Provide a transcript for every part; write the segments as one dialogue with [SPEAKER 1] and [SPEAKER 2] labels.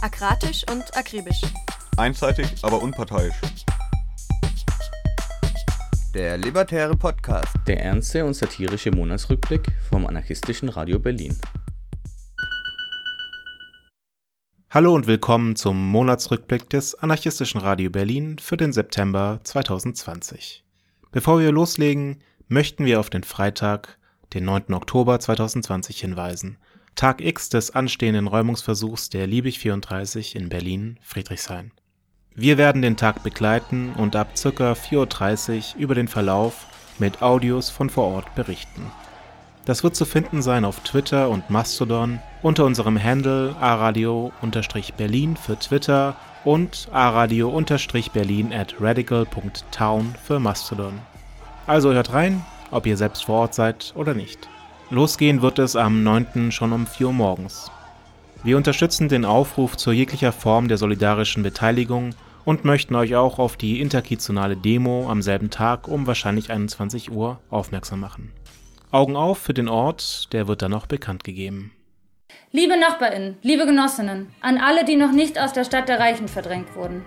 [SPEAKER 1] Akratisch und akribisch.
[SPEAKER 2] Einseitig, aber unparteiisch.
[SPEAKER 3] Der Libertäre Podcast.
[SPEAKER 4] Der ernste und satirische Monatsrückblick vom anarchistischen Radio Berlin.
[SPEAKER 5] Hallo und willkommen zum Monatsrückblick des anarchistischen Radio Berlin für den September 2020. Bevor wir loslegen, möchten wir auf den Freitag, den 9. Oktober 2020 hinweisen. Tag X des anstehenden Räumungsversuchs der Liebig 34 in Berlin, Friedrichshain. Wir werden den Tag begleiten und ab ca. 4.30 Uhr über den Verlauf mit Audios von vor Ort berichten. Das wird zu finden sein auf Twitter und Mastodon unter unserem Handle aradio-berlin für Twitter und aradio-berlin at radical.town für Mastodon. Also hört rein, ob ihr selbst vor Ort seid oder nicht. Losgehen wird es am 9. schon um 4 Uhr morgens. Wir unterstützen den Aufruf zu jeglicher Form der solidarischen Beteiligung und möchten euch auch auf die interkizonale Demo am selben Tag um wahrscheinlich 21 Uhr aufmerksam machen. Augen auf für den Ort, der wird dann noch bekannt gegeben.
[SPEAKER 6] Liebe Nachbarinnen, liebe Genossinnen, an alle, die noch nicht aus der Stadt der Reichen verdrängt wurden.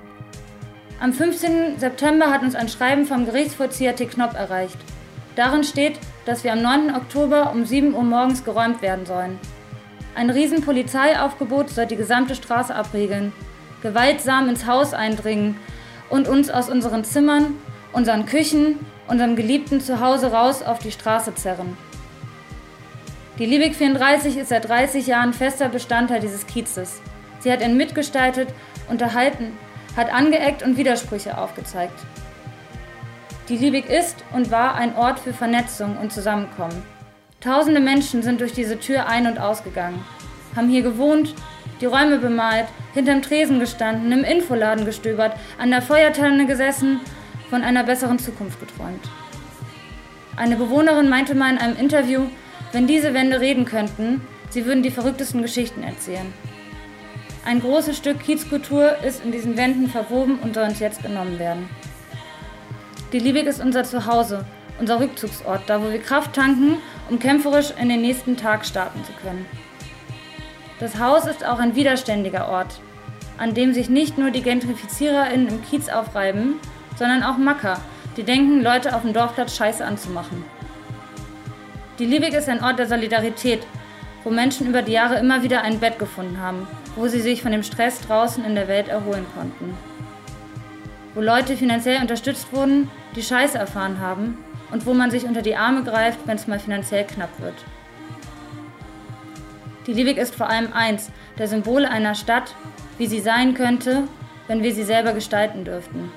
[SPEAKER 6] Am 15. September hat uns ein Schreiben vom Gerichtsvollzieher T. Knopp erreicht. Darin steht, dass wir am 9. Oktober um 7 Uhr morgens geräumt werden sollen. Ein Riesenpolizeiaufgebot soll die gesamte Straße abriegeln, gewaltsam ins Haus eindringen und uns aus unseren Zimmern, unseren Küchen, unserem geliebten Zuhause raus auf die Straße zerren. Die Liebig 34 ist seit 30 Jahren fester Bestandteil dieses Kiezes. Sie hat ihn mitgestaltet, unterhalten, hat angeeckt und Widersprüche aufgezeigt. Die Liebig ist und war ein Ort für Vernetzung und Zusammenkommen. Tausende Menschen sind durch diese Tür ein- und ausgegangen, haben hier gewohnt, die Räume bemalt, hinterm Tresen gestanden, im Infoladen gestöbert, an der Feuertanne gesessen, von einer besseren Zukunft geträumt. Eine Bewohnerin meinte mal in einem Interview, wenn diese Wände reden könnten, sie würden die verrücktesten Geschichten erzählen. Ein großes Stück Kiezkultur ist in diesen Wänden verwoben und soll uns jetzt genommen werden. Die Liebig ist unser Zuhause, unser Rückzugsort, da wo wir Kraft tanken, um kämpferisch in den nächsten Tag starten zu können. Das Haus ist auch ein widerständiger Ort, an dem sich nicht nur die GentrifiziererInnen im Kiez aufreiben, sondern auch Macker, die denken, Leute auf dem Dorfplatz scheiße anzumachen. Die Liebig ist ein Ort der Solidarität, wo Menschen über die Jahre immer wieder ein Bett gefunden haben, wo sie sich von dem Stress draußen in der Welt erholen konnten. Wo Leute finanziell unterstützt wurden, die Scheiße erfahren haben und wo man sich unter die Arme greift, wenn es mal finanziell knapp wird. Die Liebig ist vor allem eins, der Symbole einer Stadt, wie sie sein könnte, wenn wir sie selber gestalten dürften.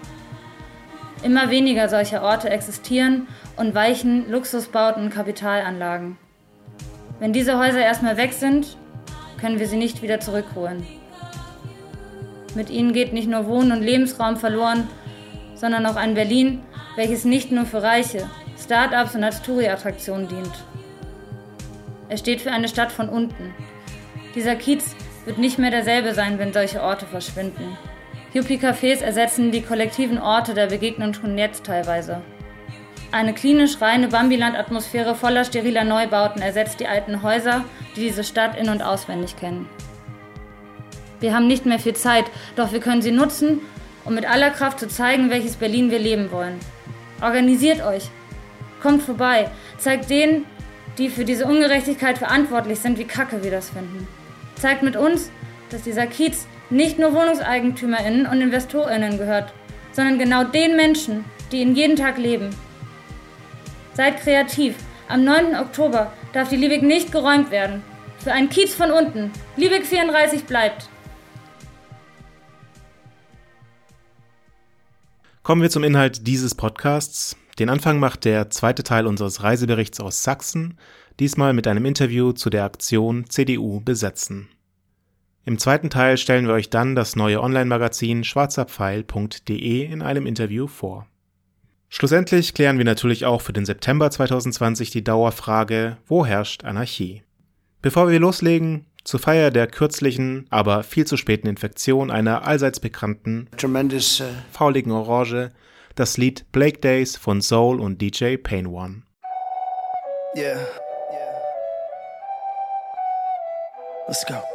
[SPEAKER 6] Immer weniger solcher Orte existieren und weichen Luxusbauten und Kapitalanlagen. Wenn diese Häuser erstmal weg sind, können wir sie nicht wieder zurückholen. Mit ihnen geht nicht nur Wohn- und Lebensraum verloren, sondern auch ein Berlin, welches nicht nur für Reiche, Start-ups und als Touri-Attraktion dient. Er steht für eine Stadt von unten. Dieser Kiez wird nicht mehr derselbe sein, wenn solche Orte verschwinden. Yuppie-Cafés ersetzen die kollektiven Orte der Begegnung schon jetzt teilweise. Eine klinisch reine Bambiland-Atmosphäre voller steriler Neubauten ersetzt die alten Häuser, die diese Stadt in- und auswendig kennen. Wir haben nicht mehr viel Zeit, doch wir können sie nutzen, um mit aller Kraft zu zeigen, welches Berlin wir leben wollen. Organisiert euch. Kommt vorbei. Zeigt denen, die für diese Ungerechtigkeit verantwortlich sind, wie kacke wir das finden. Zeigt mit uns, dass dieser Kiez nicht nur WohnungseigentümerInnen und InvestorInnen gehört, sondern genau den Menschen, die ihn jeden Tag leben. Seid kreativ. Am 9. Oktober darf die Liebig nicht geräumt werden. Für einen Kiez von unten. Liebig 34 bleibt.
[SPEAKER 5] Kommen wir zum Inhalt dieses Podcasts. Den Anfang macht der zweite Teil unseres Reiseberichts aus Sachsen, diesmal mit einem Interview zu der Aktion CDU besetzen. Im zweiten Teil stellen wir euch dann das neue Online-Magazin schwarzerpfeil.de in einem Interview vor. Schlussendlich klären wir natürlich auch für den September 2020 die Dauerfrage, wo herrscht Anarchie? Bevor wir loslegen, zur Feier der kürzlichen, aber viel zu späten Infektion einer allseits bekannten,
[SPEAKER 3] Tremendous. Uh,
[SPEAKER 5] fauligen Orange, das Lied Blake Days von Soul und DJ Pain One.
[SPEAKER 3] yeah. Yeah. Let's go. Let's go.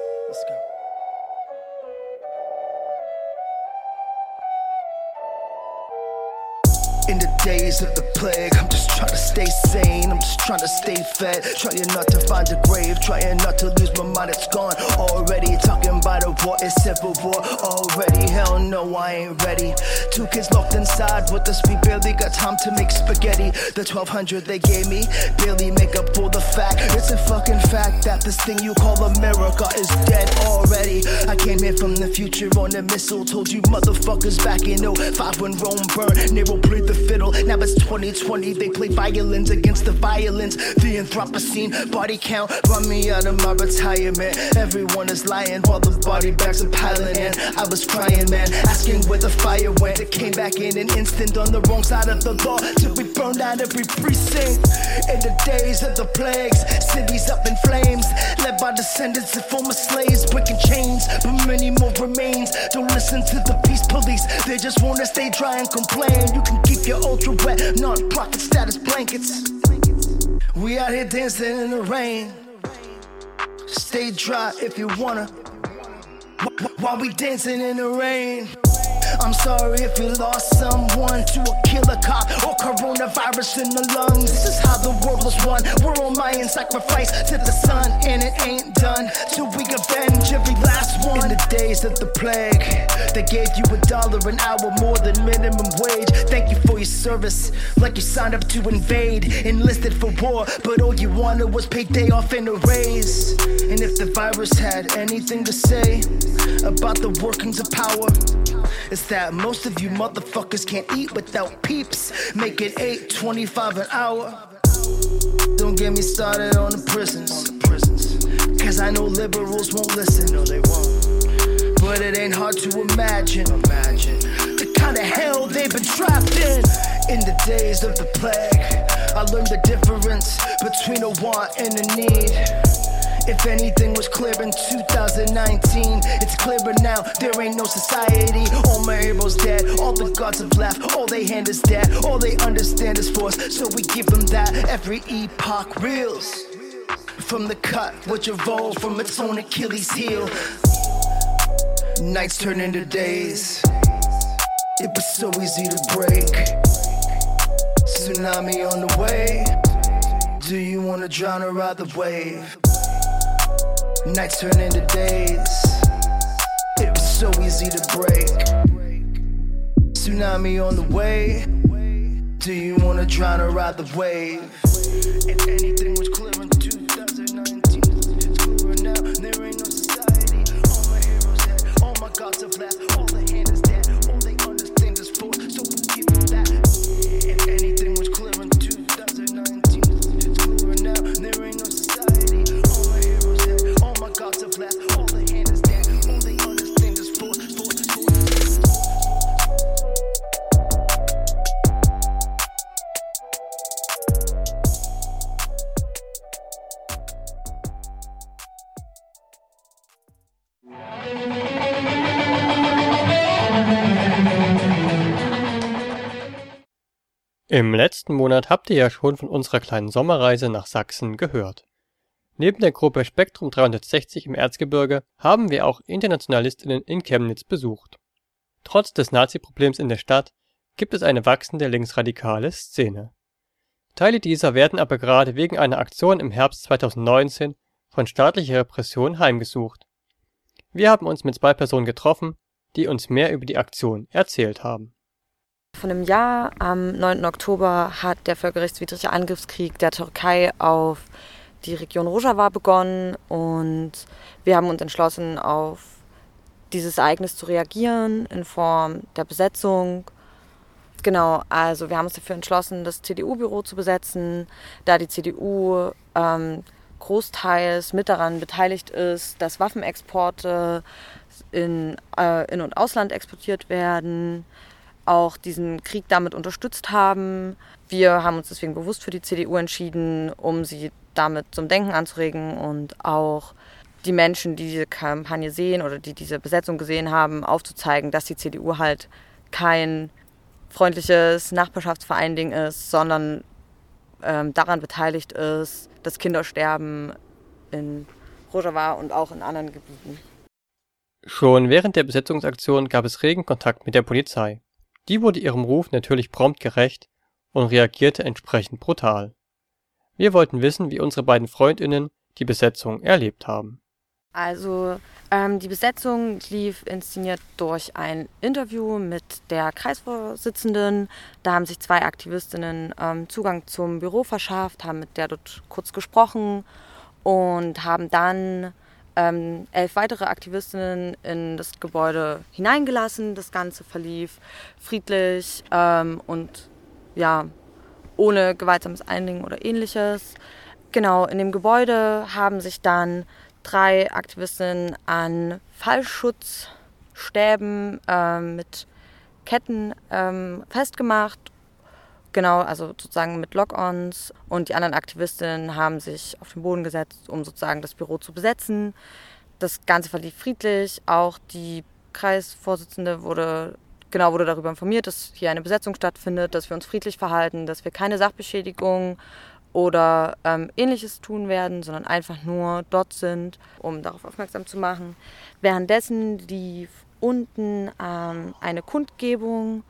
[SPEAKER 3] In the days of the plague, I'm just trying to stay sane. I'm just trying to stay fed. Trying not to find a grave. Trying not to lose my mind, it's gone already. Talking about a war, it's civil war already. Hell no, I ain't ready. Two kids locked inside with us, we barely got time to make spaghetti. The 1200 they gave me barely make up for the fact. It's a fucking fact that this thing you call America is dead already. I came here from the future on a missile. Told you motherfuckers back in 05 when Rome burned. Nero played the fiddle. It's 2020. They play violins against the violence. The Anthropocene body count. Run me out of my retirement. Everyone is lying while the body bags are piling in. I was crying, man, asking where the fire went. It came back in an instant on the wrong side of the law till we burned out every precinct. In the days of the plagues, cities up in flames, led by descendants of former slaves, breaking chains, but many more remains. Don't listen to the peace police, they just wanna stay dry and complain. You can keep your ultra wet, non-profit status blankets. We out here dancing in the rain. Stay dry if you wanna. While we dancing in the rain. I'm sorry if you lost someone to a killer cop or coronavirus in the lungs. This is how the world was won. We're all Mayan sacrifice to the sun, and it ain't done till we avenge every last one. In the days of the plague, they gave you a dollar an hour more than minimum wage. Thank you for your service, like you signed up to invade, enlisted for war, but all you wanted was paid day off and a raise. And if the virus had anything to say about the workings of power, it's that most of you motherfuckers can't eat without peeps. Make it 8.25 an hour. Don't get me started on the prisons. Cause I know liberals won't listen. No, they won't. But it ain't hard to imagine. Imagine the kind of hell they've been trapped in. In the days of the plague, I learned the difference between a want and a need. If anything was clear in 2019, it's clearer now. There ain't no society. All my heroes dead. All the gods have left. All they hand is dead. All they understand is force. So we give them that. Every epoch reels. From the cut, which evolved from its own Achilles heel. Nights turn into days. It was so easy to break. Tsunami on the way. Do you wanna drown or ride the wave? Nights turn into days. It was so easy to break. Tsunami on the way. Do you wanna drown or ride the wave? If anything was clear in 2019, it's clearer now. There ain't no society. All my heroes dead. All my gods have left. All the hand
[SPEAKER 7] Im letzten Monat habt ihr ja schon von unserer kleinen Sommerreise nach Sachsen gehört. Neben der Gruppe Spektrum 360 im Erzgebirge haben wir auch Internationalistinnen in Chemnitz besucht. Trotz des Nazi-Problems in der Stadt gibt es eine wachsende linksradikale Szene. Teile dieser werden aber gerade wegen einer Aktion im Herbst 2019 von staatlicher Repression heimgesucht. Wir haben uns mit zwei Personen getroffen, die uns mehr über die Aktion erzählt haben.
[SPEAKER 8] Vor einem Jahr, am 9. Oktober, hat der völkerrechtswidrige Angriffskrieg der Türkei auf die Region Rojava begonnen und wir haben uns entschlossen, auf dieses Ereignis zu reagieren in Form der Besetzung. Genau, also wir haben uns dafür entschlossen, das CDU-Büro zu besetzen, da die CDU ähm, großteils mit daran beteiligt ist, dass Waffenexporte in äh, In- und Ausland exportiert werden auch diesen Krieg damit unterstützt haben. Wir haben uns deswegen bewusst für die CDU entschieden, um sie damit zum Denken anzuregen und auch die Menschen, die diese Kampagne sehen oder die diese Besetzung gesehen haben, aufzuzeigen, dass die CDU halt kein freundliches Nachbarschaftsverein-Ding ist, sondern ähm, daran beteiligt ist, das Kindersterben in Rojava und auch in anderen Gebieten.
[SPEAKER 7] Schon während der Besetzungsaktion gab es regen Kontakt mit der Polizei. Die wurde ihrem Ruf natürlich prompt gerecht und reagierte entsprechend brutal. Wir wollten wissen, wie unsere beiden Freundinnen die Besetzung erlebt haben.
[SPEAKER 8] Also ähm, die Besetzung lief inszeniert durch ein Interview mit der Kreisvorsitzenden. Da haben sich zwei Aktivistinnen ähm, Zugang zum Büro verschafft, haben mit der dort kurz gesprochen und haben dann ähm, elf weitere Aktivistinnen in das Gebäude hineingelassen. Das Ganze verlief friedlich ähm, und ja, ohne gewaltsames Eindringen oder ähnliches. Genau, in dem Gebäude haben sich dann drei Aktivistinnen an Fallschutzstäben äh, mit Ketten ähm, festgemacht. Genau, also sozusagen mit Lock-ons. Und die anderen Aktivistinnen haben sich auf den Boden gesetzt, um sozusagen das Büro zu besetzen. Das Ganze verlief friedlich. Auch die Kreisvorsitzende wurde genau wurde darüber informiert, dass hier eine Besetzung stattfindet, dass wir uns friedlich verhalten, dass wir keine Sachbeschädigung oder ähm, ähnliches tun werden, sondern einfach nur dort sind, um darauf aufmerksam zu machen. Währenddessen lief unten ähm, eine Kundgebung.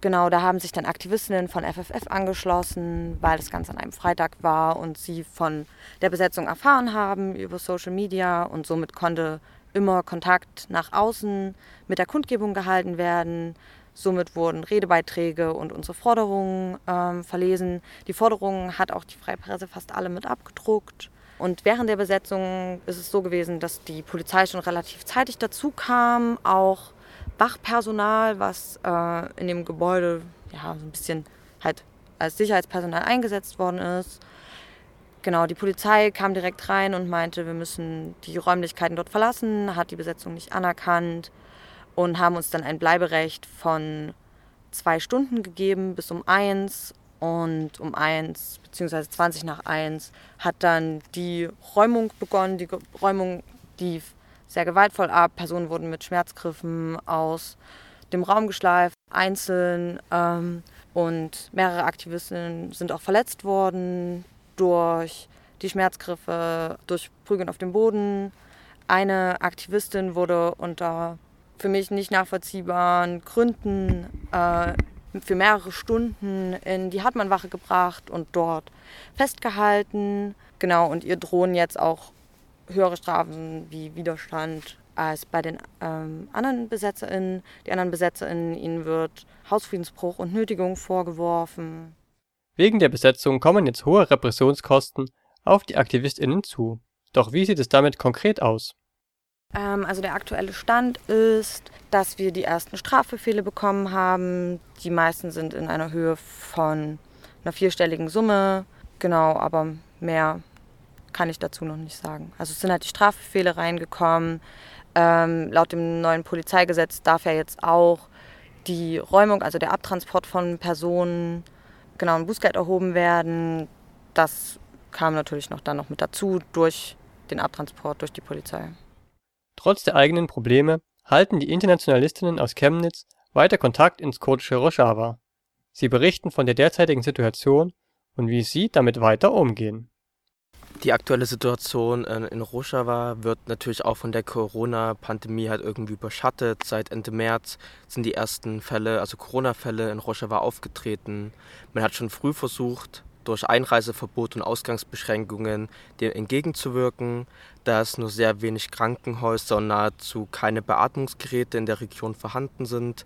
[SPEAKER 8] Genau, da haben sich dann Aktivistinnen von FFF angeschlossen, weil das Ganze an einem Freitag war und sie von der Besetzung erfahren haben über Social Media und somit konnte immer Kontakt nach außen mit der Kundgebung gehalten werden. Somit wurden Redebeiträge und unsere Forderungen ähm, verlesen. Die Forderungen hat auch die Freie Presse fast alle mit abgedruckt. Und während der Besetzung ist es so gewesen, dass die Polizei schon relativ zeitig dazu kam, auch Wachpersonal, was äh, in dem Gebäude ja so ein bisschen halt als Sicherheitspersonal eingesetzt worden ist. Genau, die Polizei kam direkt rein und meinte, wir müssen die Räumlichkeiten dort verlassen, hat die Besetzung nicht anerkannt und haben uns dann ein Bleiberecht von zwei Stunden gegeben bis um eins. Und um eins beziehungsweise 20 nach eins hat dann die Räumung begonnen. Die Räumung lief sehr gewaltvoll ab. Personen wurden mit Schmerzgriffen aus dem Raum geschleift, einzeln. Ähm, und mehrere Aktivistinnen sind auch verletzt worden durch die Schmerzgriffe, durch Prügeln auf dem Boden. Eine Aktivistin wurde unter für mich nicht nachvollziehbaren Gründen äh, für mehrere Stunden in die Hartmannwache gebracht und dort festgehalten. Genau, und ihr drohen jetzt auch höhere Strafen wie Widerstand als bei den ähm, anderen BesetzerInnen. Die anderen BesetzerInnen, ihnen wird Hausfriedensbruch und Nötigung vorgeworfen.
[SPEAKER 7] Wegen der Besetzung kommen jetzt hohe Repressionskosten auf die AktivistInnen zu. Doch wie sieht es damit konkret aus?
[SPEAKER 8] Ähm, also der aktuelle Stand ist, dass wir die ersten Strafbefehle bekommen haben. Die meisten sind in einer Höhe von einer vierstelligen Summe. Genau, aber mehr kann ich dazu noch nicht sagen. Also es sind halt die Strafbefehle reingekommen. Ähm, laut dem neuen Polizeigesetz darf ja jetzt auch die Räumung, also der Abtransport von Personen, genau ein Bußgeld erhoben werden. Das kam natürlich noch dann noch mit dazu durch den Abtransport durch die Polizei.
[SPEAKER 7] Trotz der eigenen Probleme halten die Internationalistinnen aus Chemnitz weiter Kontakt ins kurdische Rojava. Sie berichten von der derzeitigen Situation und wie sie damit weiter umgehen.
[SPEAKER 9] Die aktuelle Situation in Rojava wird natürlich auch von der Corona-Pandemie halt irgendwie überschattet. Seit Ende März sind die ersten Fälle, also Corona-Fälle in Rojava aufgetreten. Man hat schon früh versucht, durch Einreiseverbot und Ausgangsbeschränkungen dem entgegenzuwirken, da es nur sehr wenig Krankenhäuser und nahezu keine Beatmungsgeräte in der Region vorhanden sind.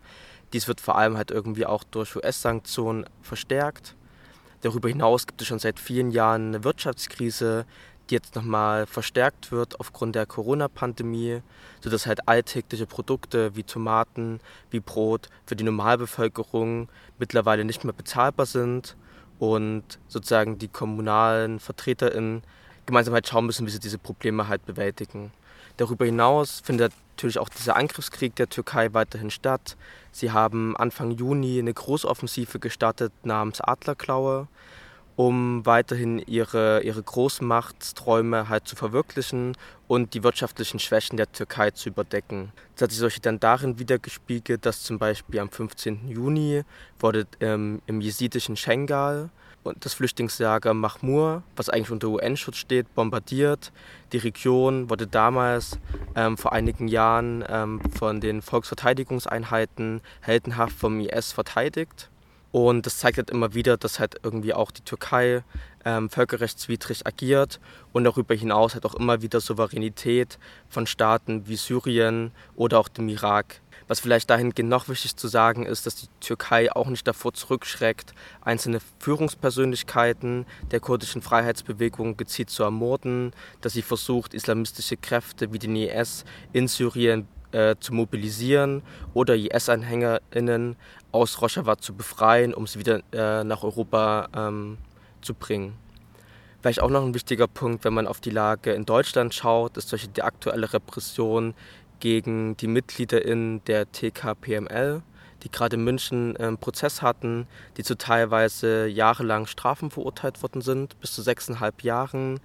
[SPEAKER 9] Dies wird vor allem halt irgendwie auch durch US-Sanktionen verstärkt. Darüber hinaus gibt es schon seit vielen Jahren eine Wirtschaftskrise, die jetzt nochmal verstärkt wird aufgrund der Corona-Pandemie, sodass halt alltägliche Produkte wie Tomaten, wie Brot für die Normalbevölkerung mittlerweile nicht mehr bezahlbar sind und sozusagen die kommunalen VertreterInnen gemeinsam halt schauen müssen, wie sie diese Probleme halt bewältigen. Darüber hinaus findet natürlich auch dieser Angriffskrieg der Türkei weiterhin statt. Sie haben Anfang Juni eine Großoffensive gestartet namens Adlerklaue, um weiterhin ihre, ihre Großmachtsträume halt zu verwirklichen und die wirtschaftlichen Schwächen der Türkei zu überdecken. Das hat sich dann darin wiedergespiegelt, dass zum Beispiel am 15. Juni wurde ähm, im jesidischen Schengal das Flüchtlingslager Mahmur, was eigentlich unter UN-Schutz steht, bombardiert. Die Region wurde damals ähm, vor einigen Jahren ähm, von den Volksverteidigungseinheiten heldenhaft vom IS verteidigt. Und das zeigt halt immer wieder, dass halt irgendwie auch die Türkei ähm, völkerrechtswidrig agiert und darüber hinaus halt auch immer wieder Souveränität von Staaten wie Syrien oder auch dem Irak. Was vielleicht dahingehend noch wichtig zu sagen ist, dass die Türkei auch nicht davor zurückschreckt, einzelne Führungspersönlichkeiten der kurdischen Freiheitsbewegung gezielt zu ermorden, dass sie versucht, islamistische Kräfte wie den IS in Syrien äh, zu mobilisieren oder IS-AnhängerInnen aus Rojava zu befreien, um sie wieder äh, nach Europa ähm, zu bringen. Vielleicht auch noch ein wichtiger Punkt, wenn man auf die Lage in Deutschland schaut, ist solche die aktuelle Repression gegen die MitgliederInnen der TKPML, die gerade in München einen Prozess hatten, die zu teilweise jahrelang Strafen verurteilt worden sind, bis zu sechseinhalb Jahren,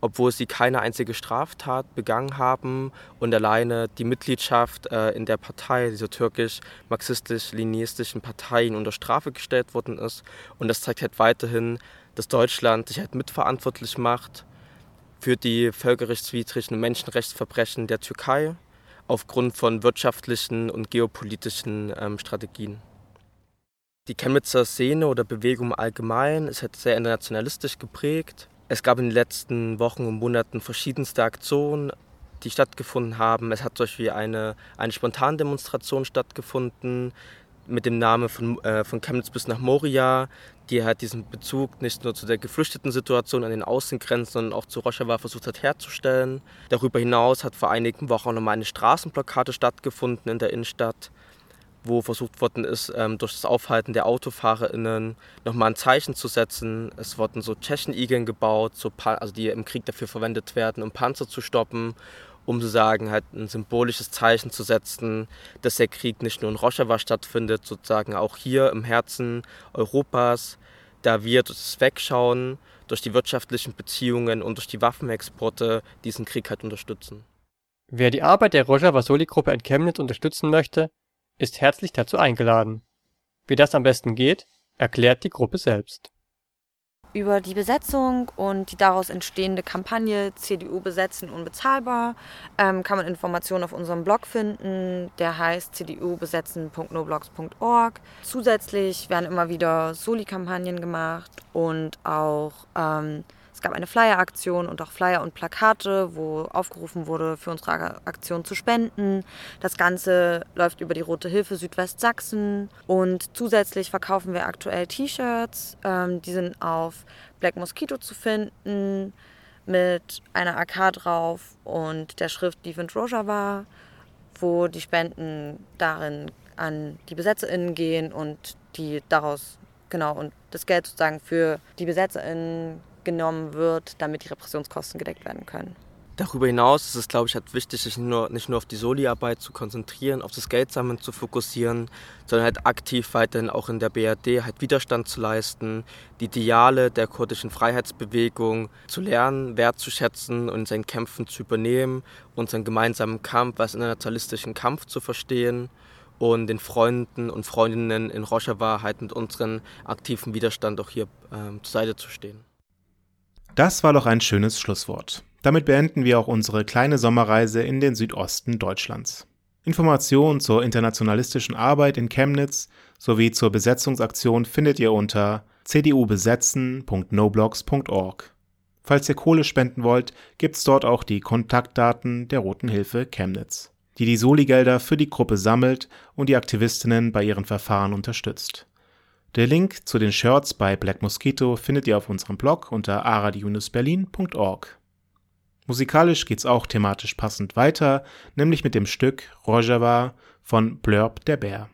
[SPEAKER 9] obwohl sie keine einzige Straftat begangen haben und alleine die Mitgliedschaft äh, in der Partei, dieser türkisch-marxistisch-leninistischen Partei, unter Strafe gestellt worden ist. Und das zeigt halt weiterhin, dass Deutschland sich halt mitverantwortlich macht für die völkerrechtswidrigen Menschenrechtsverbrechen der Türkei aufgrund von wirtschaftlichen und geopolitischen ähm, Strategien. Die Chemnitzer Szene oder Bewegung allgemein ist halt sehr internationalistisch geprägt. Es gab in den letzten Wochen und Monaten verschiedenste Aktionen, die stattgefunden haben. Es hat zum Beispiel eine, eine Spontandemonstration stattgefunden mit dem Namen von, äh, von Chemnitz bis nach Moria, die halt diesen Bezug nicht nur zu der geflüchteten Situation an den Außengrenzen, sondern auch zu Rojava versucht hat herzustellen. Darüber hinaus hat vor einigen Wochen auch nochmal eine Straßenblockade stattgefunden in der Innenstadt, wo versucht worden ist, ähm, durch das Aufhalten der AutofahrerInnen nochmal ein Zeichen zu setzen. Es wurden so Tschechenigeln gebaut, so also die im Krieg dafür verwendet werden, um Panzer zu stoppen um sozusagen halt ein symbolisches Zeichen zu setzen, dass der Krieg nicht nur in Rojava stattfindet, sozusagen auch hier im Herzen Europas, da wir durch das Wegschauen, durch die wirtschaftlichen Beziehungen und durch die Waffenexporte diesen Krieg halt unterstützen.
[SPEAKER 7] Wer die Arbeit der Rojava Soli-Gruppe in Chemnitz unterstützen möchte, ist herzlich dazu eingeladen. Wie das am besten geht, erklärt die Gruppe selbst.
[SPEAKER 8] Über die Besetzung und die daraus entstehende Kampagne CDU besetzen unbezahlbar ähm, kann man Informationen auf unserem Blog finden. Der heißt cdubesetzen.noblogs.org. Zusätzlich werden immer wieder Soli-Kampagnen gemacht und auch ähm, es gab eine Flyer-Aktion und auch Flyer und Plakate, wo aufgerufen wurde, für unsere Aktion zu spenden. Das Ganze läuft über die Rote Hilfe Südwestsachsen und zusätzlich verkaufen wir aktuell T-Shirts. Ähm, die sind auf Black Mosquito zu finden mit einer AK drauf und der Schrift Defend Rojava, wo die Spenden darin an die BesetzerInnen gehen und die daraus, genau, und das Geld sozusagen für die BesetzerInnen genommen wird, damit die Repressionskosten gedeckt werden können.
[SPEAKER 9] Darüber hinaus ist es, glaube ich, halt wichtig, sich nicht nur, nicht nur auf die Soli-Arbeit zu konzentrieren, auf das Geldsammeln zu fokussieren, sondern halt aktiv weiterhin auch in der BRD halt Widerstand zu leisten, die Ideale der kurdischen Freiheitsbewegung zu lernen, wertzuschätzen und in seinen Kämpfen zu übernehmen, unseren gemeinsamen Kampf als internationalistischen Kampf zu verstehen und den Freunden und Freundinnen in Rojava halt mit unserem aktiven Widerstand auch hier ähm, zur Seite zu stehen.
[SPEAKER 5] Das war doch ein schönes Schlusswort. Damit beenden wir auch unsere kleine Sommerreise in den Südosten Deutschlands. Informationen zur internationalistischen Arbeit in Chemnitz sowie zur Besetzungsaktion findet ihr unter cdubesetzen.noblogs.org. Falls ihr Kohle spenden wollt, gibt's dort auch die Kontaktdaten der Roten Hilfe Chemnitz, die die Soli-Gelder für die Gruppe sammelt und die Aktivistinnen bei ihren Verfahren unterstützt. Der Link zu den Shirts bei Black Mosquito findet ihr auf unserem Blog unter aradiunusberlin.org. Musikalisch geht's auch thematisch passend weiter, nämlich mit dem Stück Rojava von Blurb der Bär.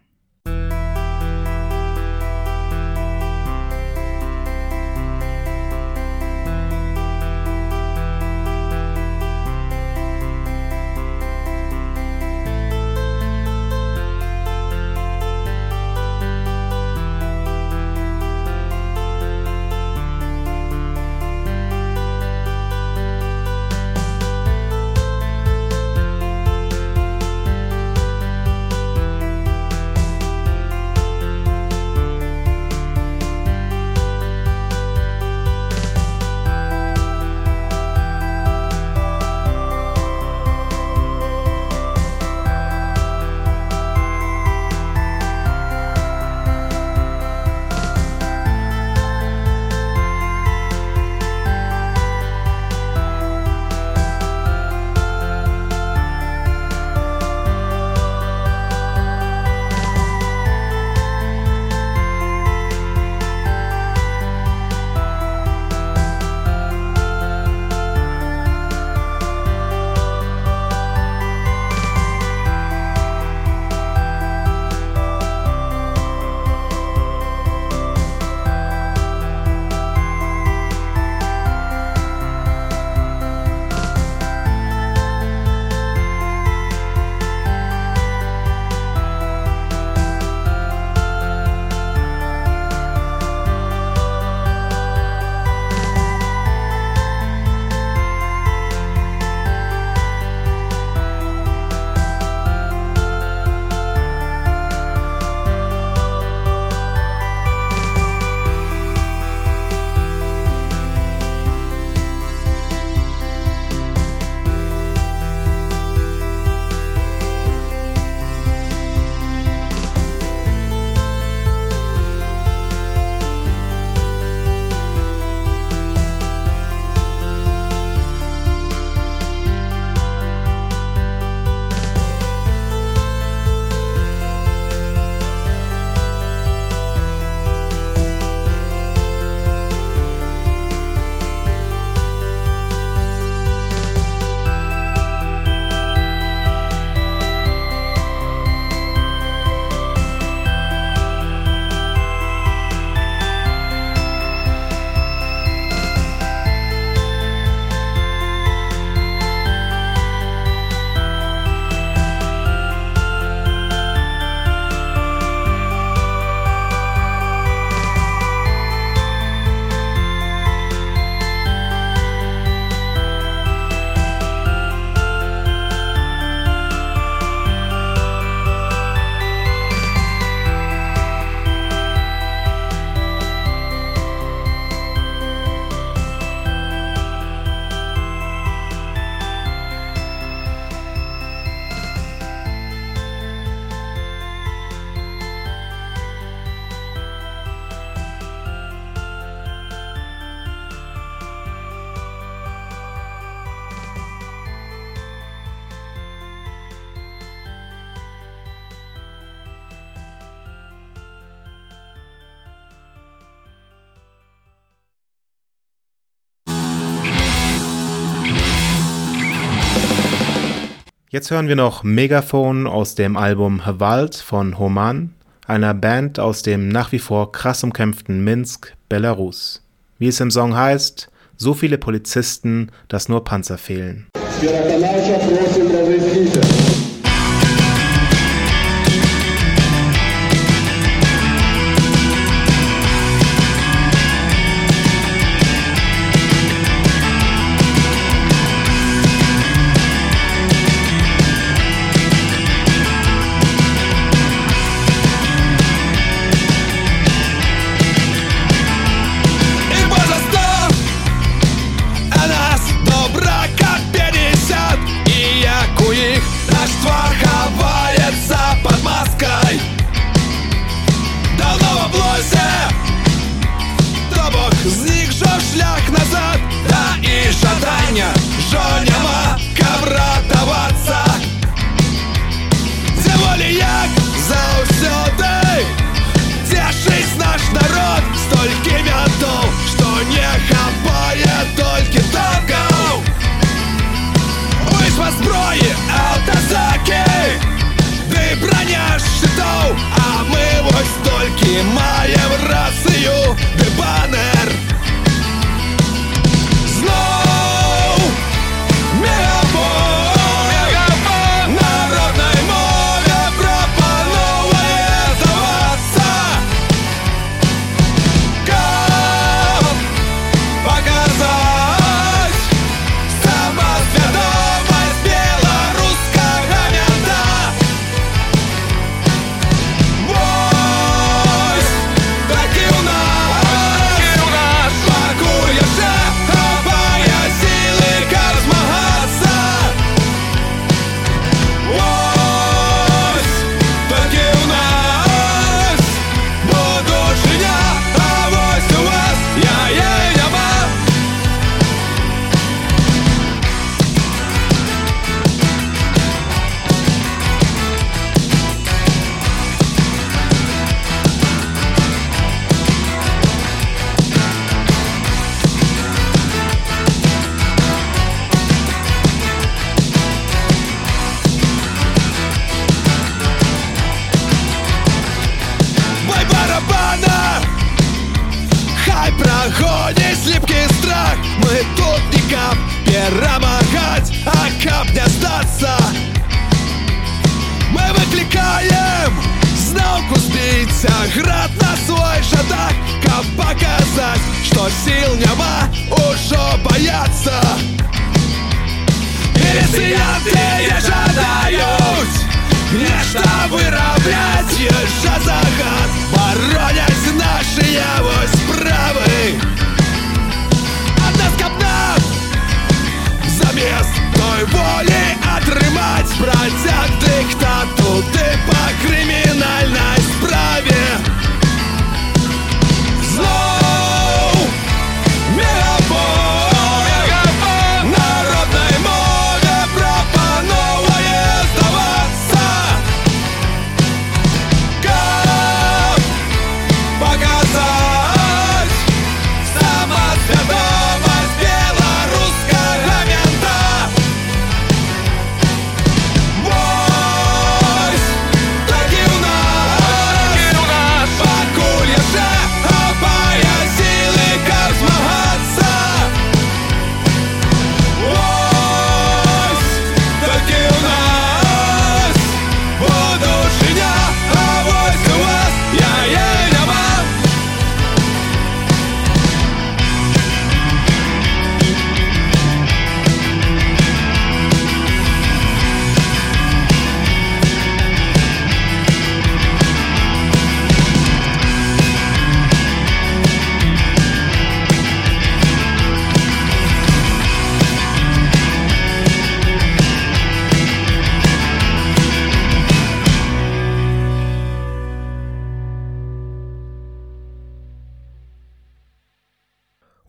[SPEAKER 10] Jetzt hören wir noch Megaphone aus dem Album Wald von Homan, einer Band aus dem nach wie vor krass umkämpften Minsk, Belarus. Wie es im Song heißt, so viele Polizisten, dass nur Panzer fehlen.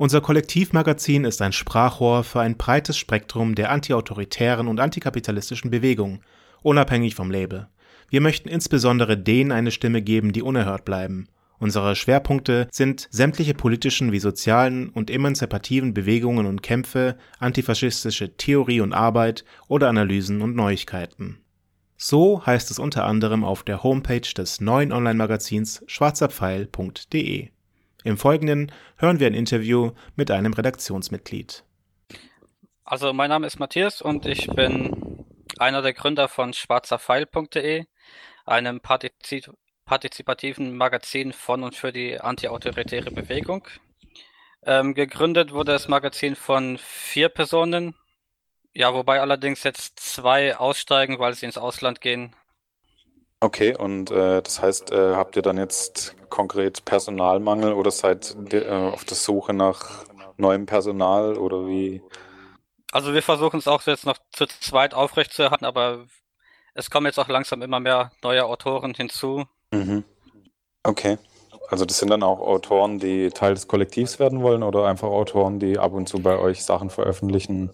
[SPEAKER 10] Unser Kollektivmagazin ist ein Sprachrohr für ein breites Spektrum der antiautoritären und antikapitalistischen Bewegung, unabhängig vom Label. Wir möchten insbesondere denen eine Stimme geben, die unerhört bleiben.
[SPEAKER 5] Unsere Schwerpunkte sind sämtliche politischen wie sozialen und emanzipativen Bewegungen und Kämpfe, antifaschistische Theorie und Arbeit oder Analysen und Neuigkeiten. So heißt es unter anderem auf der Homepage des neuen Online-Magazins schwarzerpfeil.de. Im Folgenden hören wir ein Interview mit einem Redaktionsmitglied.
[SPEAKER 11] Also mein Name ist Matthias und ich bin einer der Gründer von schwarzerpfeil.de, einem Partizip partizipativen Magazin von und für die antiautoritäre Bewegung. Ähm, gegründet wurde das Magazin von vier Personen, ja, wobei allerdings jetzt zwei aussteigen, weil sie ins Ausland gehen.
[SPEAKER 12] Okay, und äh, das heißt, äh, habt ihr dann jetzt konkret Personalmangel oder seid äh, auf der Suche nach neuem Personal oder wie?
[SPEAKER 11] Also wir versuchen es auch jetzt noch zu zweit aufrechtzuerhalten, aber es kommen jetzt auch langsam immer mehr neue Autoren hinzu.
[SPEAKER 12] Mhm. Okay. Also das sind dann auch Autoren, die Teil des Kollektivs werden wollen oder einfach Autoren, die ab und zu bei euch Sachen veröffentlichen?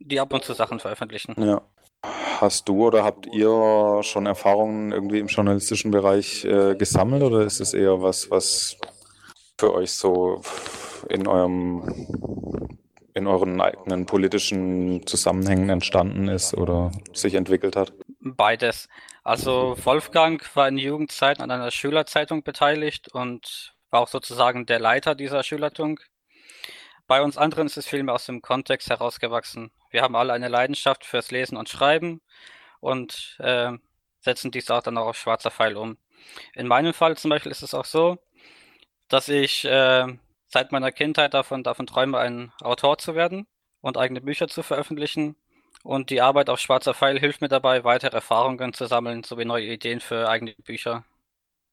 [SPEAKER 11] Die ab und zu Sachen veröffentlichen.
[SPEAKER 12] Ja. Hast du oder habt ihr schon Erfahrungen irgendwie im journalistischen Bereich äh, gesammelt oder ist es eher was, was für euch so in eurem in euren eigenen politischen Zusammenhängen entstanden ist oder sich entwickelt hat?
[SPEAKER 11] Beides. Also Wolfgang war in Jugendzeiten an einer Schülerzeitung beteiligt und war auch sozusagen der Leiter dieser Schülerzeitung. Bei uns anderen ist es vielmehr aus dem Kontext herausgewachsen. Wir haben alle eine Leidenschaft fürs Lesen und Schreiben und äh, setzen dies auch dann auch auf schwarzer Pfeil um. In meinem Fall zum Beispiel ist es auch so, dass ich äh, seit meiner Kindheit davon, davon träume, ein Autor zu werden und eigene Bücher zu veröffentlichen. Und die Arbeit auf Schwarzer Pfeil hilft mir dabei, weitere Erfahrungen zu sammeln, sowie neue Ideen für eigene Bücher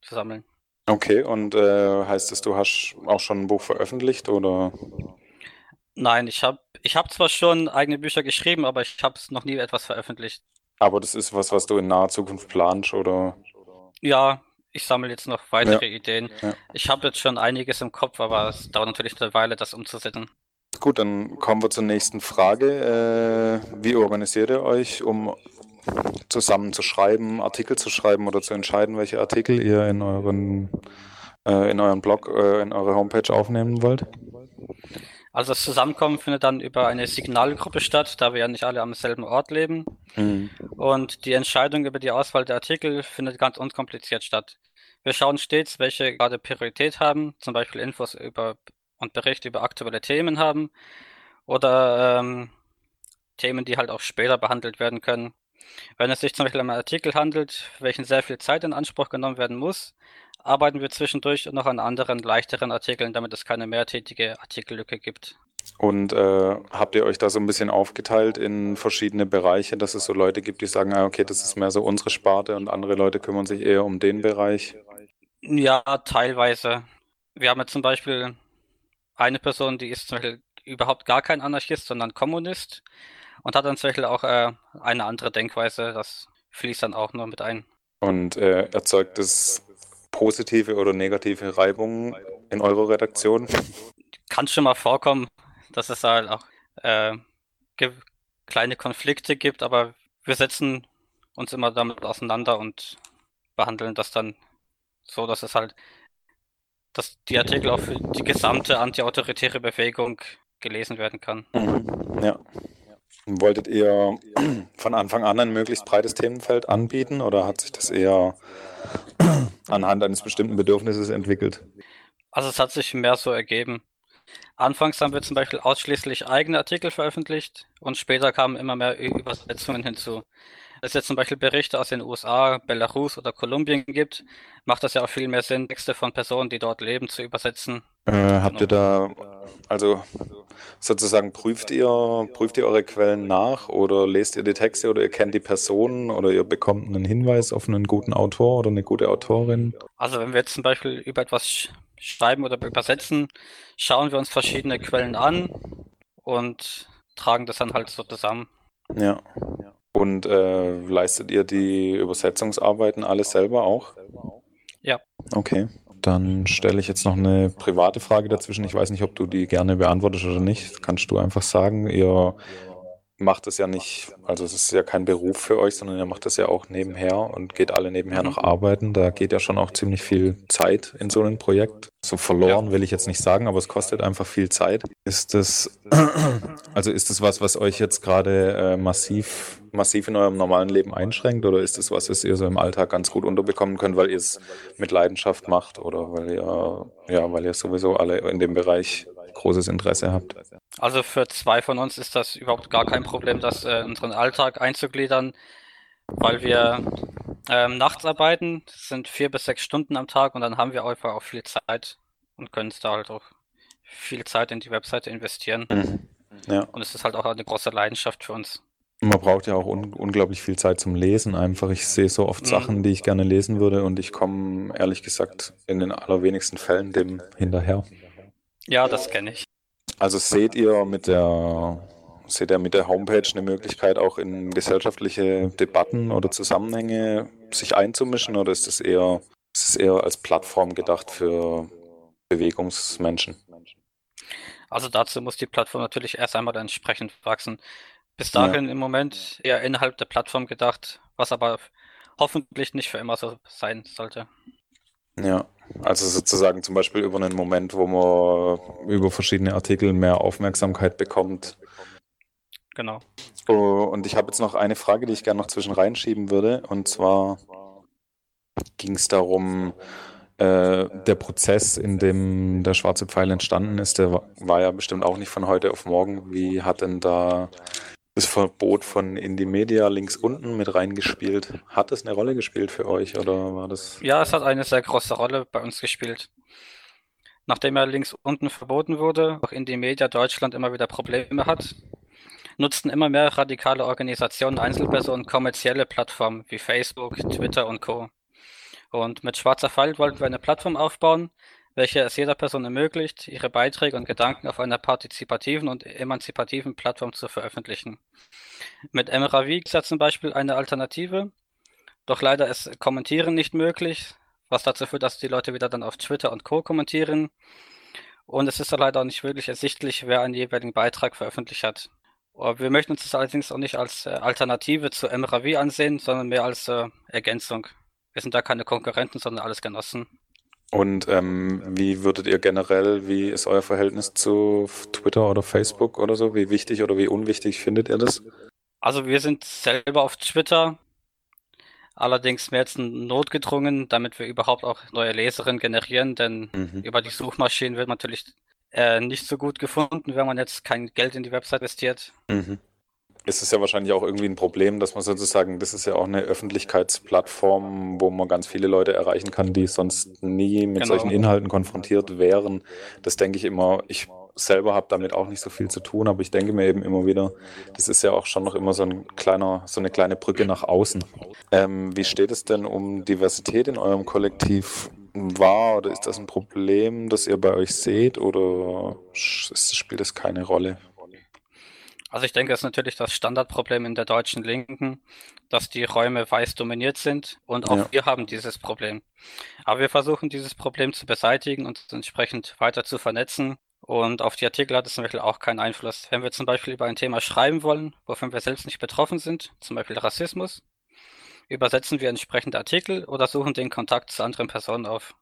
[SPEAKER 11] zu sammeln.
[SPEAKER 12] Okay, und äh, heißt es, du hast auch schon ein Buch veröffentlicht oder?
[SPEAKER 11] Nein, ich habe ich hab zwar schon eigene Bücher geschrieben, aber ich habe es noch nie etwas veröffentlicht.
[SPEAKER 12] Aber das ist was, was du in naher Zukunft planst, oder?
[SPEAKER 11] Ja, ich sammle jetzt noch weitere
[SPEAKER 12] Ja.
[SPEAKER 11] Ideen.
[SPEAKER 12] Ja.
[SPEAKER 11] Ich habe jetzt schon einiges im Kopf, aber es dauert natürlich eine Weile, das umzusetzen.
[SPEAKER 12] Gut, dann kommen wir zur nächsten Frage. Äh, wie organisiert ihr euch, um zusammen zu schreiben, Artikel zu schreiben oder zu entscheiden, welche Artikel ihr in euren, äh, in euren Blog, äh, in eure Homepage aufnehmen wollt?
[SPEAKER 11] Also das Zusammenkommen findet dann über eine Signalgruppe statt, da wir ja nicht alle am selben Ort leben.
[SPEAKER 12] Mhm.
[SPEAKER 11] Und die Entscheidung über die Auswahl der Artikel findet ganz unkompliziert statt. Wir schauen stets, welche gerade Priorität haben, zum Beispiel Infos über und Berichte über aktuelle Themen haben oder ähm, Themen, die halt auch später behandelt werden können. Wenn es sich zum Beispiel um einen Artikel handelt, welchen sehr viel Zeit in Anspruch genommen werden muss, arbeiten wir zwischendurch noch an anderen, leichteren Artikeln, damit es keine mehrtätige Artikellücke gibt.
[SPEAKER 12] Und äh, habt ihr euch da so ein bisschen aufgeteilt in verschiedene Bereiche, dass es so Leute gibt, die sagen, ah, okay, das ist mehr so unsere Sparte und andere Leute kümmern sich eher um den Bereich?
[SPEAKER 11] Ja, teilweise. Wir haben jetzt zum Beispiel eine Person, die ist zum Beispiel überhaupt gar kein Anarchist, sondern Kommunist und hat dann zum Beispiel auch äh, eine andere Denkweise. Das fließt dann auch nur mit ein.
[SPEAKER 12] Und äh, erzeugt es positive oder negative Reibungen in eurer Redaktion?
[SPEAKER 11] Kann schon mal vorkommen, dass es halt auch äh, kleine Konflikte gibt, aber wir setzen uns immer damit auseinander und behandeln das dann so, dass es halt, dass die Artikel auch für die gesamte antiautoritäre Bewegung gelesen werden kann.
[SPEAKER 12] Mhm. Ja. Wolltet ihr von Anfang an ein möglichst breites Themenfeld anbieten oder hat sich das eher anhand eines bestimmten Bedürfnisses entwickelt?
[SPEAKER 11] Also es hat sich mehr so ergeben. Anfangs haben wir zum Beispiel ausschließlich eigene Artikel veröffentlicht und später kamen immer mehr Übersetzungen hinzu. Wenn es jetzt zum Beispiel Berichte aus den USA, Belarus oder Kolumbien gibt, macht das ja auch viel mehr Sinn, Texte von Personen, die dort leben, zu übersetzen.
[SPEAKER 12] Äh, habt ihr da, also sozusagen prüft ihr, prüft ihr eure Quellen nach oder lest ihr die Texte oder ihr kennt die Personen oder ihr bekommt einen Hinweis auf einen guten Autor oder eine gute Autorin?
[SPEAKER 11] Also wenn wir jetzt zum Beispiel über etwas sch schreiben oder übersetzen, schauen wir uns verschiedene Quellen an und tragen das dann halt so zusammen.
[SPEAKER 12] Ja. Und äh, leistet ihr die Übersetzungsarbeiten alles selber auch?
[SPEAKER 11] Ja.
[SPEAKER 12] Okay. Dann stelle ich jetzt noch eine private Frage dazwischen. Ich weiß nicht, ob du die gerne beantwortest oder nicht. Das kannst du einfach sagen. Ihr macht es ja nicht, also es ist ja kein Beruf für euch, sondern ihr macht das ja auch nebenher und geht alle nebenher noch arbeiten. Da geht ja schon auch ziemlich viel Zeit in so ein Projekt. So verloren will ich jetzt nicht sagen, aber es kostet einfach viel Zeit. Ist das, also ist das was, was euch jetzt gerade äh, massiv, massiv in eurem normalen Leben einschränkt oder ist das was, was ihr so im Alltag ganz gut unterbekommen könnt, weil ihr es mit Leidenschaft macht oder weil ihr, ja, weil ihr sowieso alle in dem Bereich großes Interesse habt?
[SPEAKER 11] Also für zwei von uns ist das überhaupt gar kein Problem, das äh, in unseren Alltag einzugliedern, weil wir ähm, nachts arbeiten, sind vier bis sechs Stunden am Tag und dann haben wir einfach auch viel Zeit und können es da halt auch viel Zeit in die Webseite investieren.
[SPEAKER 12] Mhm. Ja.
[SPEAKER 11] Und es ist halt auch eine große Leidenschaft für uns.
[SPEAKER 12] Man braucht ja auch un unglaublich viel Zeit zum Lesen einfach. Ich sehe so oft
[SPEAKER 11] Mhm.
[SPEAKER 12] Sachen, die ich gerne lesen würde und ich komme ehrlich gesagt in den allerwenigsten Fällen dem hinterher.
[SPEAKER 11] Ja, das kenne ich.
[SPEAKER 12] Also seht ihr mit der seht ihr mit der Homepage eine Möglichkeit auch in gesellschaftliche Debatten oder Zusammenhänge sich einzumischen oder ist es eher ist es eher als Plattform gedacht für Bewegungsmenschen?
[SPEAKER 11] Also dazu muss die Plattform natürlich erst einmal entsprechend wachsen. Bis
[SPEAKER 12] Ja.
[SPEAKER 11] dahin im Moment eher innerhalb der Plattform gedacht, was aber hoffentlich nicht für immer so sein sollte.
[SPEAKER 12] Ja, also sozusagen zum Beispiel über einen Moment, wo man über verschiedene Artikel mehr Aufmerksamkeit bekommt.
[SPEAKER 11] Genau.
[SPEAKER 12] Oh, und ich habe jetzt noch eine Frage, die ich gerne noch zwischen reinschieben würde. Und zwar ging es darum, äh, der Prozess, in dem der schwarze Pfeil entstanden ist, der wa- war ja bestimmt auch nicht von heute auf morgen. Wie hat denn da das Verbot von Indie Media links unten mit reingespielt? Hat das eine Rolle gespielt für euch oder war das?
[SPEAKER 11] Ja, es hat eine sehr große Rolle bei uns gespielt. Nachdem er links unten verboten wurde, auch Indie Media Deutschland immer wieder Probleme hat, nutzten immer mehr radikale Organisationen, Einzelpersonen kommerzielle Plattformen wie Facebook, Twitter und Co. Und mit Schwarzer Pfeil wollten wir eine Plattform aufbauen, welche es jeder Person ermöglicht, ihre Beiträge und Gedanken auf einer partizipativen und emanzipativen Plattform zu veröffentlichen. Mit MRAV ja zum Beispiel eine Alternative, doch leider ist Kommentieren nicht möglich, was dazu führt, dass die Leute wieder dann auf Twitter und Co. kommentieren. Und es ist leider auch nicht wirklich ersichtlich, wer einen jeweiligen Beitrag veröffentlicht hat. Aber Wir möchten uns das allerdings auch nicht als äh, Alternative zu MRAV ansehen, sondern mehr als äh, Ergänzung. Wir sind da keine Konkurrenten, sondern alles Genossen.
[SPEAKER 12] Und ähm, wie würdet ihr generell, wie ist euer Verhältnis zu Twitter oder Facebook oder so? Wie wichtig oder wie unwichtig findet ihr das?
[SPEAKER 11] Also wir sind selber auf Twitter, allerdings mehr jetzt notgedrungen, damit wir überhaupt auch neue Leserinnen generieren, denn
[SPEAKER 12] Mhm.
[SPEAKER 11] über die Suchmaschinen wird natürlich äh, nicht so gut gefunden, wenn man jetzt kein Geld in die Website investiert.
[SPEAKER 12] Mhm. Ist es ja wahrscheinlich auch irgendwie ein Problem, dass man sozusagen, das ist ja auch eine Öffentlichkeitsplattform, wo man ganz viele Leute erreichen kann, die sonst nie mit
[SPEAKER 11] Genau.
[SPEAKER 12] solchen Inhalten konfrontiert wären. Das denke ich immer, ich selber habe damit auch nicht so viel zu tun, aber ich denke mir eben immer wieder, das ist ja auch schon noch immer so ein kleiner, so eine kleine Brücke nach außen. Ähm, wie steht es denn um Diversität in eurem Kollektiv wahr oder ist das ein Problem, das ihr bei euch seht oder spielt es keine Rolle?
[SPEAKER 11] Also ich denke, das ist natürlich das Standardproblem in der deutschen Linken, dass die Räume weiß dominiert sind und auch
[SPEAKER 12] Ja.
[SPEAKER 11] wir haben dieses Problem. Aber wir versuchen dieses Problem zu beseitigen und entsprechend weiter zu vernetzen. Und auf die Artikel hat es zum Beispiel auch keinen Einfluss. Wenn wir zum Beispiel über ein Thema schreiben wollen, wovon wir selbst nicht betroffen sind, zum Beispiel Rassismus, übersetzen wir entsprechende Artikel oder suchen den Kontakt zu anderen Personen auf.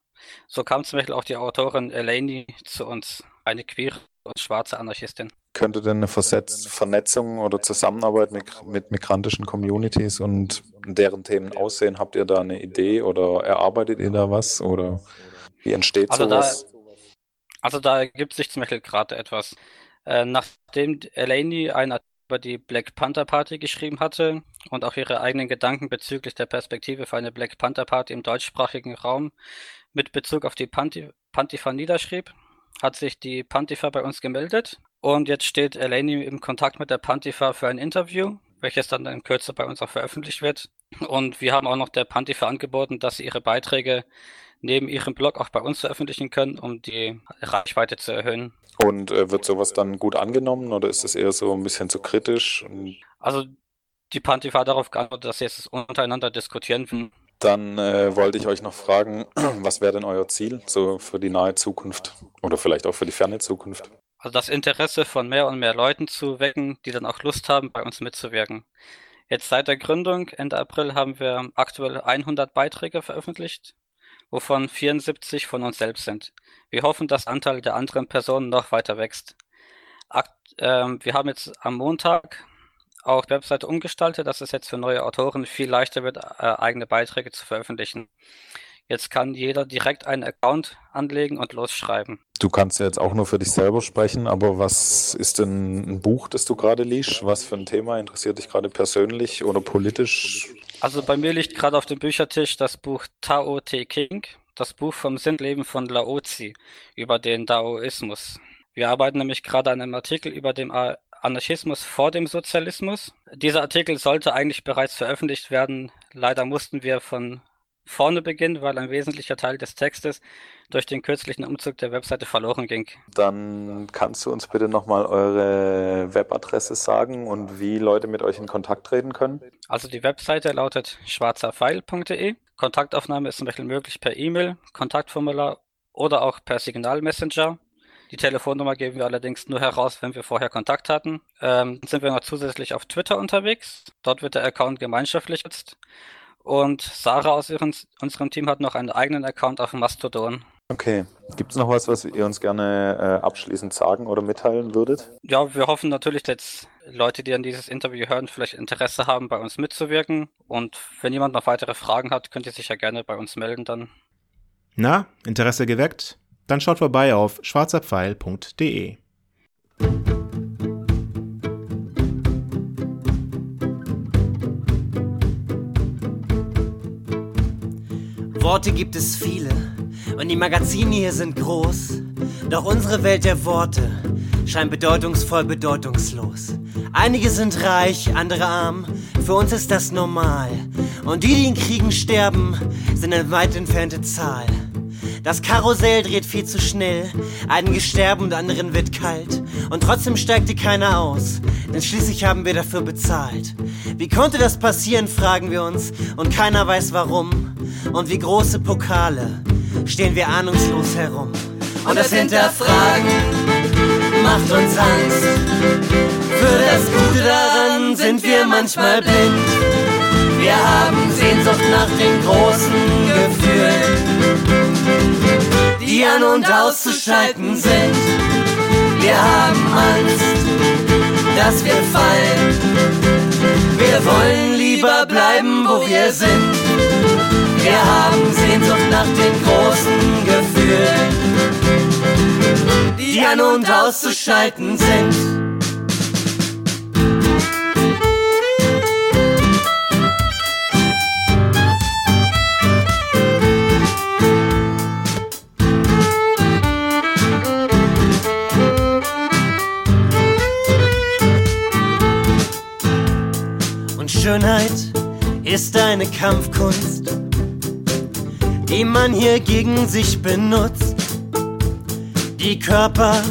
[SPEAKER 11] So kam zum Beispiel auch die Autorin Eleni zu uns, eine queere und schwarze Anarchistin.
[SPEAKER 12] Könnte denn eine Versetz Vernetzung oder Zusammenarbeit mit, mit migrantischen Communities und deren Themen aussehen? Habt ihr da eine Idee oder erarbeitet ihr da was oder wie entsteht
[SPEAKER 11] Also da,
[SPEAKER 12] sowas?
[SPEAKER 11] also da ergibt sich zum Beispiel gerade etwas. Äh, nachdem Eleni einen Artikel über die Black Panther Party geschrieben hatte und auch ihre eigenen Gedanken bezüglich der Perspektive für eine Black Panther Party im deutschsprachigen Raum mit Bezug auf die Panti Pantifa niederschrieb, hat sich die Pantifa bei uns gemeldet und jetzt steht Eleni im Kontakt mit der Pantifa für ein Interview, welches dann in Kürze bei uns auch veröffentlicht wird. Und wir haben auch noch der Pantifa angeboten, dass sie ihre Beiträge neben ihrem Blog auch bei uns veröffentlichen können, um die Reichweite zu erhöhen.
[SPEAKER 12] Und äh, wird sowas dann gut angenommen oder ist es eher so ein bisschen zu kritisch?
[SPEAKER 11] Also die Pantifa hat darauf geantwortet, dass sie jetzt untereinander diskutieren.
[SPEAKER 12] Dann äh, wollte ich euch noch fragen, was wäre denn euer Ziel so für die nahe Zukunft oder vielleicht auch für die ferne Zukunft?
[SPEAKER 11] also das Interesse von mehr und mehr Leuten zu wecken, die dann auch Lust haben, bei uns mitzuwirken. Jetzt seit der Gründung Ende April haben wir aktuell 100 Beiträge veröffentlicht, wovon 74 von uns selbst sind. Wir hoffen, dass der Anteil der anderen Personen noch weiter wächst. Akt, ähm, wir haben jetzt am Montag auch die Webseite umgestaltet, dass es jetzt für neue Autoren viel leichter wird, äh, eigene Beiträge zu veröffentlichen. Jetzt kann jeder direkt einen Account anlegen und losschreiben.
[SPEAKER 12] Du kannst ja jetzt auch nur für dich selber sprechen, aber was ist denn ein Buch, das du gerade liest? Was für ein Thema interessiert dich gerade persönlich oder politisch?
[SPEAKER 11] Also bei mir liegt gerade auf dem Büchertisch das Buch Tao Te King, das Buch vom Sinnleben von Laozi über den Daoismus. Wir arbeiten nämlich gerade an einem Artikel über den Anarchismus vor dem Sozialismus. Dieser Artikel sollte eigentlich bereits veröffentlicht werden. Leider mussten wir von vorne beginnen, weil ein wesentlicher Teil des Textes durch den kürzlichen Umzug der Webseite verloren ging.
[SPEAKER 12] Dann kannst du uns bitte nochmal eure Webadresse sagen und wie Leute mit euch in Kontakt treten können?
[SPEAKER 11] Also die Webseite lautet schwarzerpfeil.de. Kontaktaufnahme ist zum Beispiel möglich per E-Mail, Kontaktformular oder auch per Signalmessenger. Die Telefonnummer geben wir allerdings nur heraus, wenn wir vorher Kontakt hatten. Ähm, sind wir noch zusätzlich auf Twitter unterwegs. Dort wird der Account gemeinschaftlich genutzt. Und Sarah aus ihren, unserem Team hat noch einen eigenen Account auf Mastodon.
[SPEAKER 12] Okay. Gibt es noch was, was ihr uns gerne äh, abschließend sagen oder mitteilen würdet?
[SPEAKER 11] Ja, wir hoffen natürlich, dass Leute, die an dieses Interview hören, vielleicht Interesse haben, bei uns mitzuwirken. Und wenn jemand noch weitere Fragen hat, könnt ihr sich ja gerne bei uns melden dann.
[SPEAKER 5] Na, Interesse geweckt? Dann schaut vorbei auf schwarzerpfeil.de.
[SPEAKER 13] Worte gibt es viele und die Magazine hier sind groß. Doch unsere Welt der Worte scheint bedeutungsvoll bedeutungslos. Einige sind reich, andere arm, für uns ist das normal. Und die, die in Kriegen sterben, sind eine weit entfernte Zahl. Das Karussell dreht viel zu schnell, einen sterben und anderen wird kalt. Und trotzdem steigte keiner aus, denn schließlich haben wir dafür bezahlt. Wie konnte das passieren, fragen wir uns, und keiner weiß warum. Und wie große Pokale stehen wir ahnungslos herum. Und das Hinterfragen macht uns Angst. Für das Gute daran sind wir manchmal blind. Wir haben Sehnsucht nach den großen Gefühlen, die an und auszuschalten sind. Wir haben Angst, dass wir fallen. Wir wollen lieber bleiben, wo wir sind. Wir haben Sehnsucht nach den großen Gefühlen, die an und auszuschalten sind. Schönheit ist eine Kampfkunst die man hier gegen sich benutzt. Die Körper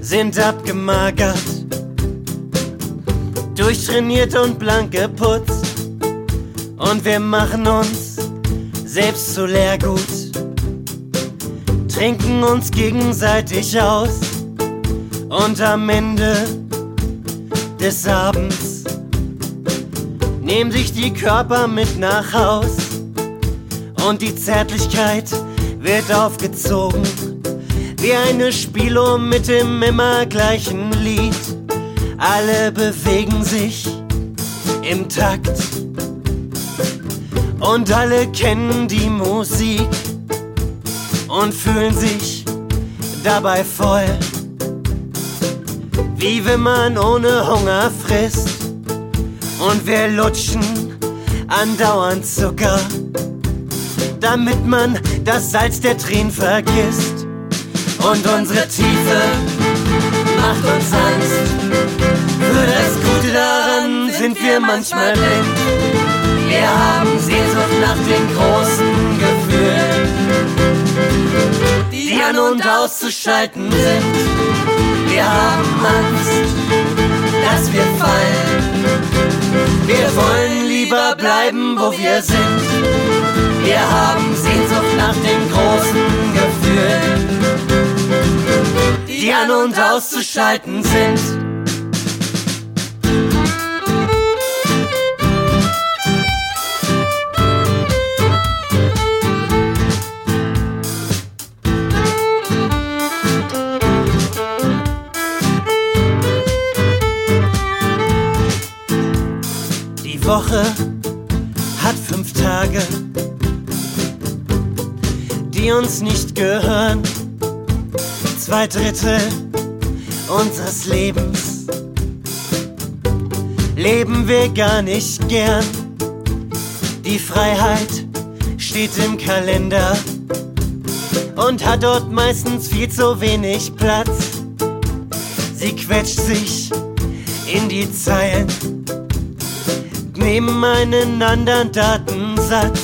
[SPEAKER 13] sind abgemagert, durchtrainiert und blank geputzt. Und wir machen uns selbst zu Leergut, trinken uns gegenseitig aus. Und am Ende des Abends nehmen sich die Körper mit nach Haus und die Zärtlichkeit wird aufgezogen. Wie eine Spieluhr mit dem immer gleichen Lied. Alle bewegen sich im Takt. Und alle kennen die Musik und fühlen sich dabei voll. Wie wenn man ohne Hunger frisst. Und wir lutschen andauernd Zucker damit man das Salz der Tränen vergisst. Und unsere Tiefe macht uns Angst. Für das Gute daran sind wir manchmal blind. Wir haben Sehnsucht nach den großen Gefühlen, die an und auszuschalten sind. Wir haben Angst, dass wir fallen. Wir wollen lieber bleiben, wo wir sind. Wir haben Sehnsucht nach den großen Gefühlen, die an und auszuschalten sind. Woche hat fünf Tage, die uns nicht gehören. Zwei Drittel unseres Lebens leben wir gar nicht gern. Die Freiheit steht im Kalender und hat dort meistens viel zu wenig Platz. Sie quetscht sich in die Zeilen neben einen anderen Datensatz.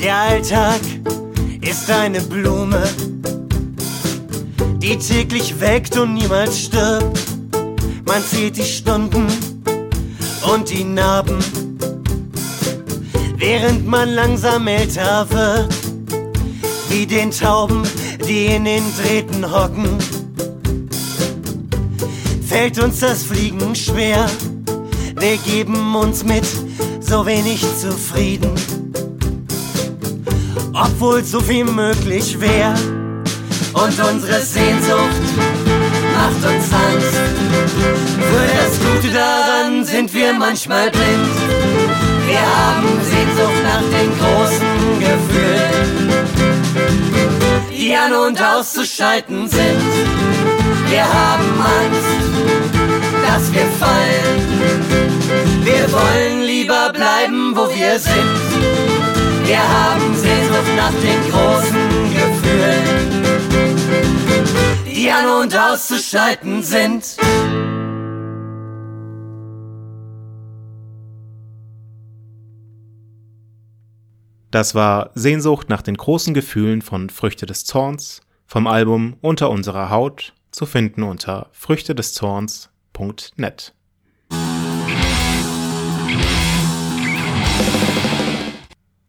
[SPEAKER 13] Der Alltag ist eine Blume, die täglich wächst und niemals stirbt. Man zählt die Stunden und die Narben, während man langsam älter wird. Wie den Tauben, die in den Drähten hocken, fällt uns das Fliegen schwer. Wir geben uns mit so wenig zufrieden, obwohl so viel möglich wäre. Und unsere Sehnsucht macht uns Angst. Für das Gute daran sind wir manchmal blind. Wir haben Sehnsucht nach den großen Gefühlen, die an und auszuschalten sind. Wir haben Angst, dass wir fallen. Wir wollen lieber bleiben, wo wir sind. Wir haben Sehnsucht nach den großen Gefühlen, die an und auszuschalten sind.
[SPEAKER 5] Das war Sehnsucht nach den großen Gefühlen von Früchte des Zorns vom Album Unter unserer Haut zu finden unter früchtedeszorns.net.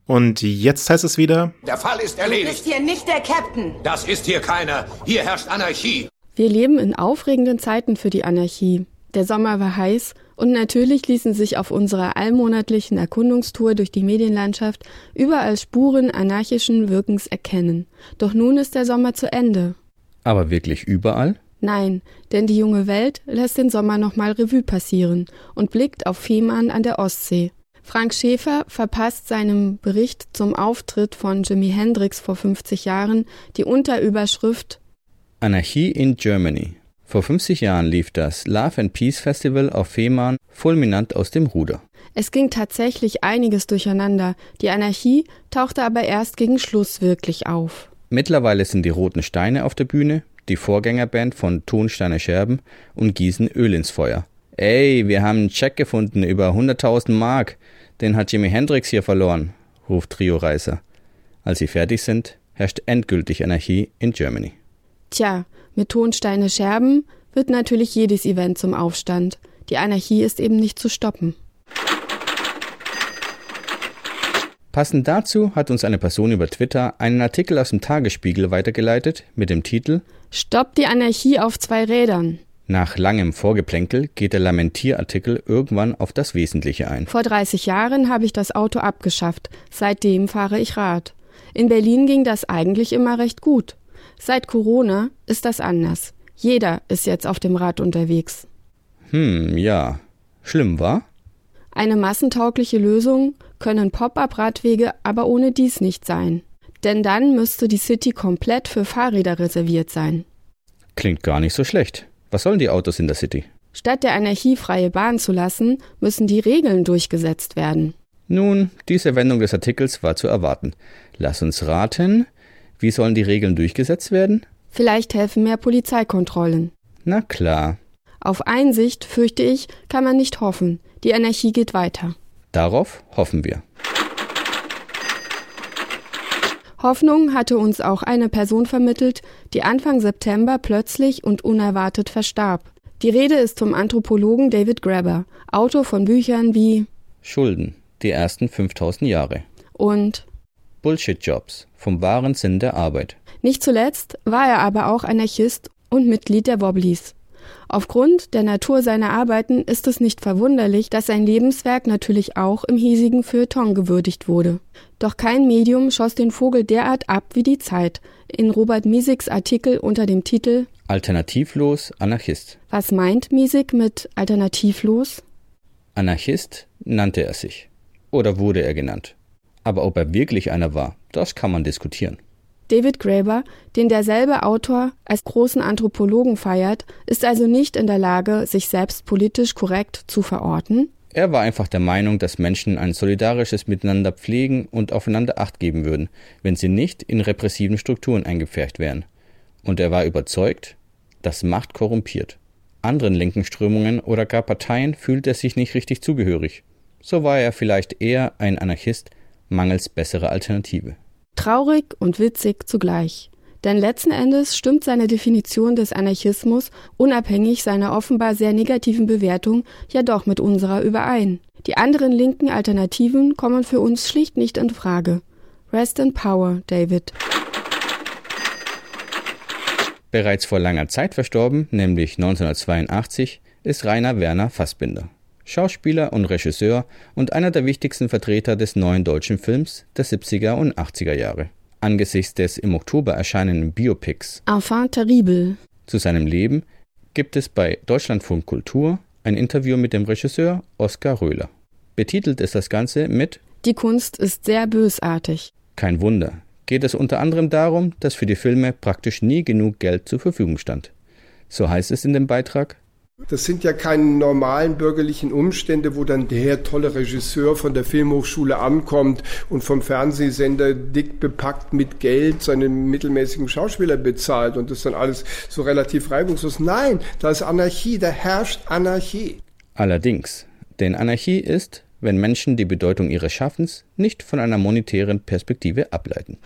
[SPEAKER 5] Und jetzt heißt es wieder.
[SPEAKER 14] Der Fall ist
[SPEAKER 15] Du
[SPEAKER 14] erledigt.
[SPEAKER 15] bist hier nicht der Captain.
[SPEAKER 14] Das ist hier keiner. Hier herrscht Anarchie.
[SPEAKER 16] Wir leben in aufregenden Zeiten für die Anarchie. Der Sommer war heiß und natürlich ließen sich auf unserer allmonatlichen Erkundungstour durch die Medienlandschaft überall Spuren anarchischen Wirkens erkennen. Doch nun ist der Sommer zu Ende.
[SPEAKER 4] Aber wirklich überall?
[SPEAKER 16] Nein, denn die junge Welt lässt den Sommer nochmal Revue passieren und blickt auf Fehmarn an der Ostsee. Frank Schäfer verpasst seinem Bericht zum Auftritt von Jimi Hendrix vor 50 Jahren die Unterüberschrift
[SPEAKER 4] Anarchie in Germany. Vor 50 Jahren lief das Love and Peace Festival auf Fehmarn fulminant aus dem Ruder.
[SPEAKER 16] Es ging tatsächlich einiges durcheinander, die Anarchie tauchte aber erst gegen Schluss wirklich auf.
[SPEAKER 4] Mittlerweile sind die Roten Steine auf der Bühne, die Vorgängerband von Tonsteine Scherben und gießen Öl ins Feuer. Ey, wir haben einen Check gefunden über 100.000 Mark. Den hat Jimi Hendrix hier verloren, ruft Trio Reiser. Als sie fertig sind, herrscht endgültig Anarchie in Germany.
[SPEAKER 16] Tja, mit Tonsteine Scherben wird natürlich jedes Event zum Aufstand. Die Anarchie ist eben nicht zu stoppen.
[SPEAKER 4] Passend dazu hat uns eine Person über Twitter einen Artikel aus dem Tagesspiegel weitergeleitet mit dem Titel
[SPEAKER 16] Stopp die Anarchie auf zwei Rädern.
[SPEAKER 4] Nach langem Vorgeplänkel geht der Lamentierartikel irgendwann auf das Wesentliche ein.
[SPEAKER 16] Vor 30 Jahren habe ich das Auto abgeschafft. Seitdem fahre ich Rad. In Berlin ging das eigentlich immer recht gut. Seit Corona ist das anders. Jeder ist jetzt auf dem Rad unterwegs.
[SPEAKER 4] Hm, ja. Schlimm, war?
[SPEAKER 16] Eine massentaugliche Lösung können Pop-up-Radwege aber ohne dies nicht sein. Denn dann müsste die City komplett für Fahrräder reserviert sein.
[SPEAKER 4] Klingt gar nicht so schlecht. Was sollen die Autos in der City?
[SPEAKER 16] Statt der anarchiefreie Bahn zu lassen, müssen die Regeln durchgesetzt werden.
[SPEAKER 4] Nun, diese Wendung des Artikels war zu erwarten. Lass uns raten. Wie sollen die Regeln durchgesetzt werden?
[SPEAKER 16] Vielleicht helfen mehr Polizeikontrollen.
[SPEAKER 4] Na klar.
[SPEAKER 16] Auf Einsicht, fürchte ich, kann man nicht hoffen. Die Anarchie geht weiter.
[SPEAKER 4] Darauf hoffen wir.
[SPEAKER 16] Hoffnung hatte uns auch eine Person vermittelt, die Anfang September plötzlich und unerwartet verstarb. Die Rede ist vom Anthropologen David Graeber, Autor von Büchern wie
[SPEAKER 4] Schulden, die ersten 5000 Jahre.
[SPEAKER 16] und
[SPEAKER 4] Bullshit-Jobs, vom wahren Sinn der Arbeit.
[SPEAKER 16] nicht zuletzt war er aber auch Anarchist und Mitglied der Wobblies. Aufgrund der Natur seiner Arbeiten ist es nicht verwunderlich, dass sein Lebenswerk natürlich auch im hiesigen Feuilleton gewürdigt wurde. Doch kein Medium schoss den Vogel derart ab wie die Zeit. In Robert Miesigs Artikel unter dem Titel
[SPEAKER 4] Alternativlos Anarchist.
[SPEAKER 16] Was meint Miesig mit alternativlos?
[SPEAKER 4] Anarchist nannte er sich. Oder wurde er genannt. Aber ob er wirklich einer war, das kann man diskutieren.
[SPEAKER 16] David Graeber, den derselbe Autor als großen Anthropologen feiert, ist also nicht in der Lage, sich selbst politisch korrekt zu verorten.
[SPEAKER 4] Er war einfach der Meinung, dass Menschen ein solidarisches Miteinander pflegen und aufeinander Acht geben würden, wenn sie nicht in repressiven Strukturen eingepfercht wären. Und er war überzeugt, dass Macht korrumpiert. Anderen linken Strömungen oder gar Parteien fühlte er sich nicht richtig zugehörig. So war er vielleicht eher ein Anarchist mangels besserer Alternative.
[SPEAKER 16] Traurig und witzig zugleich. Denn letzten Endes stimmt seine Definition des Anarchismus, unabhängig seiner offenbar sehr negativen Bewertung, ja doch mit unserer überein. Die anderen linken Alternativen kommen für uns schlicht nicht in Frage. Rest in Power, David.
[SPEAKER 4] Bereits vor langer Zeit verstorben, nämlich 1982, ist Rainer Werner Fassbinder. Schauspieler und Regisseur und einer der wichtigsten Vertreter des neuen deutschen Films der 70er und 80er Jahre. Angesichts des im Oktober erscheinenden Biopics
[SPEAKER 16] Enfant terrible
[SPEAKER 4] zu seinem Leben gibt es bei Deutschlandfunk Kultur ein Interview mit dem Regisseur Oskar Röhler. Betitelt ist das Ganze mit
[SPEAKER 16] Die Kunst ist sehr bösartig.
[SPEAKER 4] Kein Wunder. Geht es unter anderem darum, dass für die Filme praktisch nie genug Geld zur Verfügung stand. So heißt es in dem Beitrag,
[SPEAKER 15] das sind ja keine normalen bürgerlichen Umstände, wo dann der tolle Regisseur von der Filmhochschule ankommt und vom Fernsehsender dick bepackt mit Geld seine mittelmäßigen Schauspieler bezahlt und das dann alles so relativ reibungslos. Nein, da ist Anarchie, da herrscht Anarchie.
[SPEAKER 4] Allerdings, denn Anarchie ist, wenn Menschen die Bedeutung ihres Schaffens nicht von einer monetären Perspektive ableiten.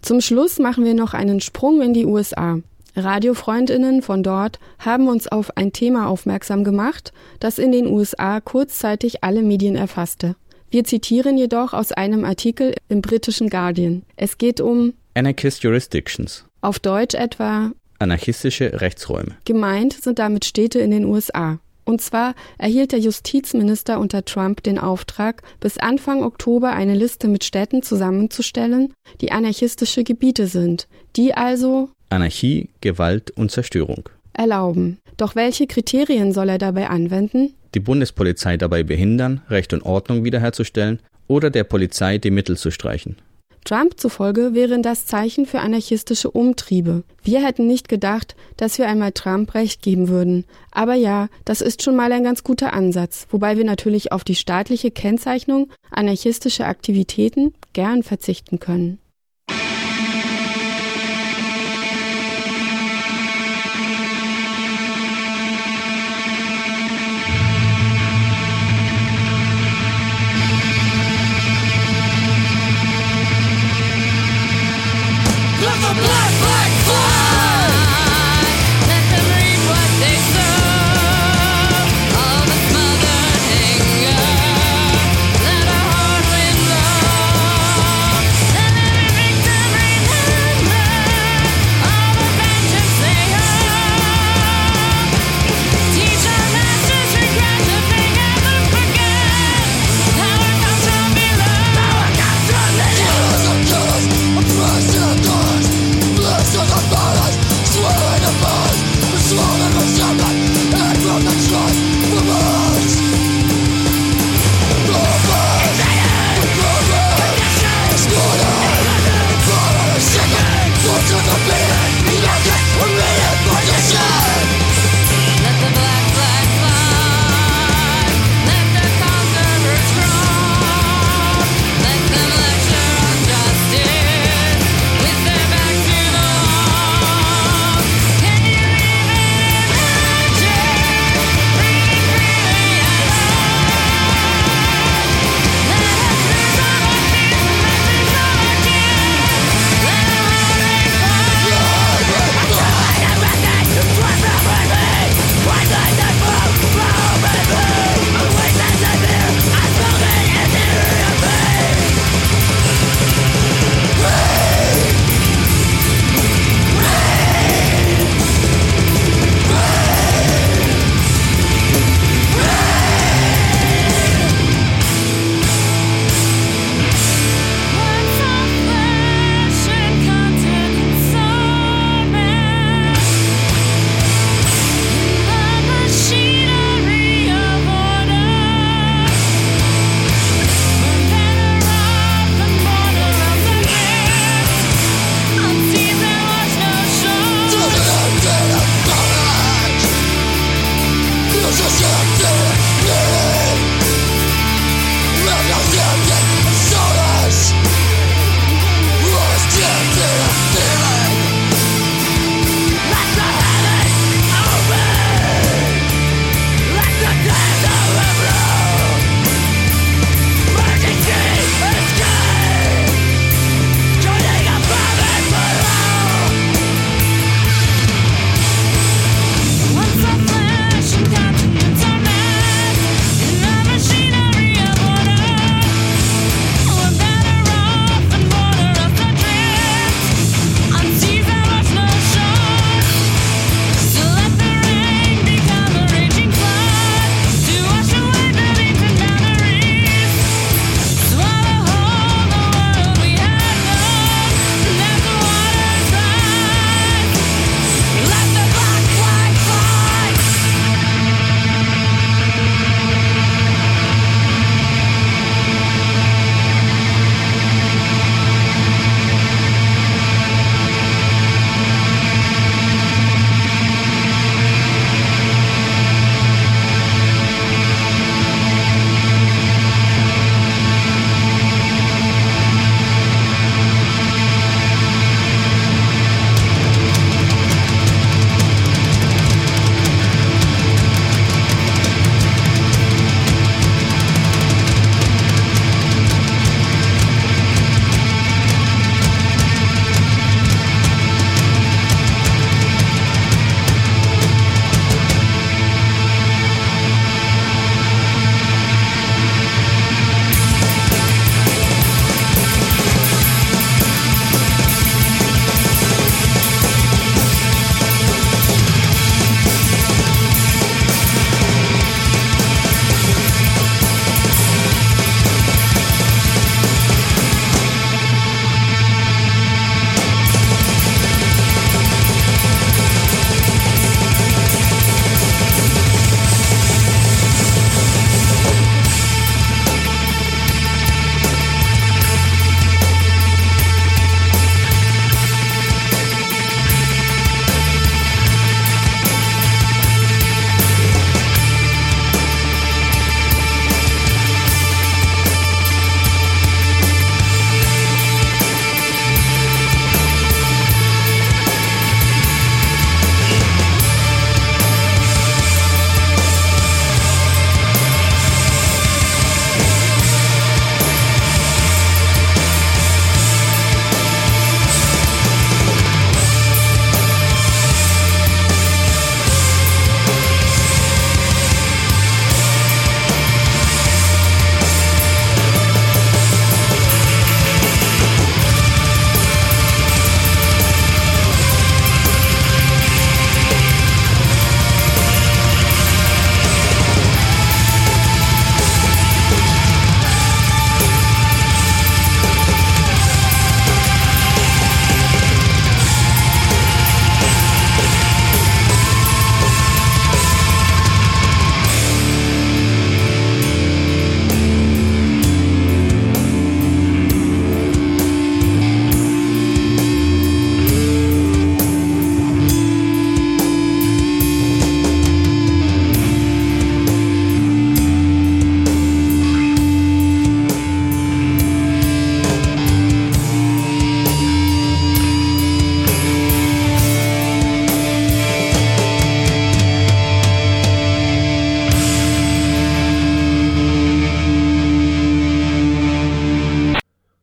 [SPEAKER 16] Zum Schluss machen wir noch einen Sprung in die USA. Radiofreundinnen von dort haben uns auf ein Thema aufmerksam gemacht, das in den USA kurzzeitig alle Medien erfasste. Wir zitieren jedoch aus einem Artikel im britischen Guardian. Es geht um
[SPEAKER 4] Anarchist Jurisdictions.
[SPEAKER 16] Auf Deutsch etwa
[SPEAKER 4] anarchistische Rechtsräume.
[SPEAKER 16] Gemeint sind damit Städte in den USA. Und zwar erhielt der Justizminister unter Trump den Auftrag, bis Anfang Oktober eine Liste mit Städten zusammenzustellen, die anarchistische Gebiete sind, die also
[SPEAKER 4] Anarchie, Gewalt und Zerstörung
[SPEAKER 16] erlauben. Doch welche Kriterien soll er dabei anwenden?
[SPEAKER 4] Die Bundespolizei dabei behindern, Recht und Ordnung wiederherzustellen oder der Polizei die Mittel zu streichen.
[SPEAKER 16] Trump zufolge wären das Zeichen für anarchistische Umtriebe. Wir hätten nicht gedacht, dass wir einmal Trump recht geben würden. Aber ja, das ist schon mal ein ganz guter Ansatz, wobei wir natürlich auf die staatliche Kennzeichnung anarchistischer Aktivitäten gern verzichten können.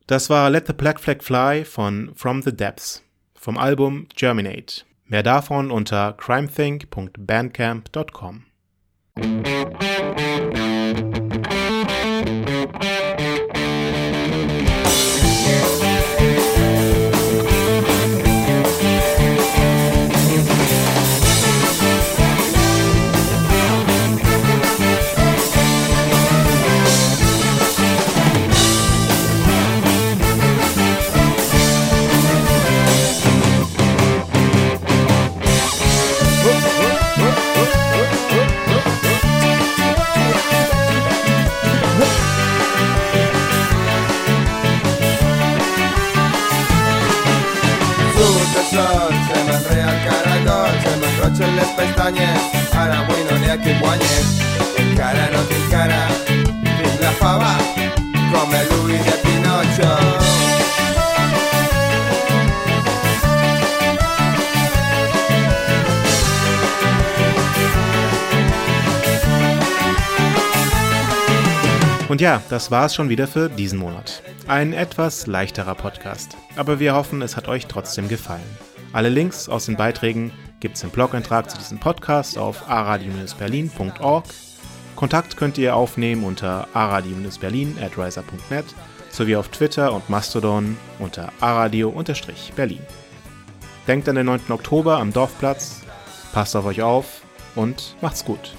[SPEAKER 5] Das war Let the Black Flag Fly von From the Depths vom Album Germinate. Mehr davon unter crimethink.bandcamp.com.
[SPEAKER 17] ara avui no n'hi ha qui guanyi encara no tinc cara tinc la fava com el Luis de Pinocho
[SPEAKER 5] Und ja, das war's schon wieder für diesen Monat. Ein etwas leichterer Podcast. Aber wir hoffen, es hat euch trotzdem gefallen. Alle Links aus den Beiträgen gibt es im Blog-Eintrag zu diesem Podcast auf aradio-berlin.org. Kontakt könnt ihr aufnehmen unter aradio-berlin at riser.net sowie auf Twitter und Mastodon unter aradio-berlin. Denkt an den 9. Oktober am Dorfplatz, passt auf euch auf und macht's gut.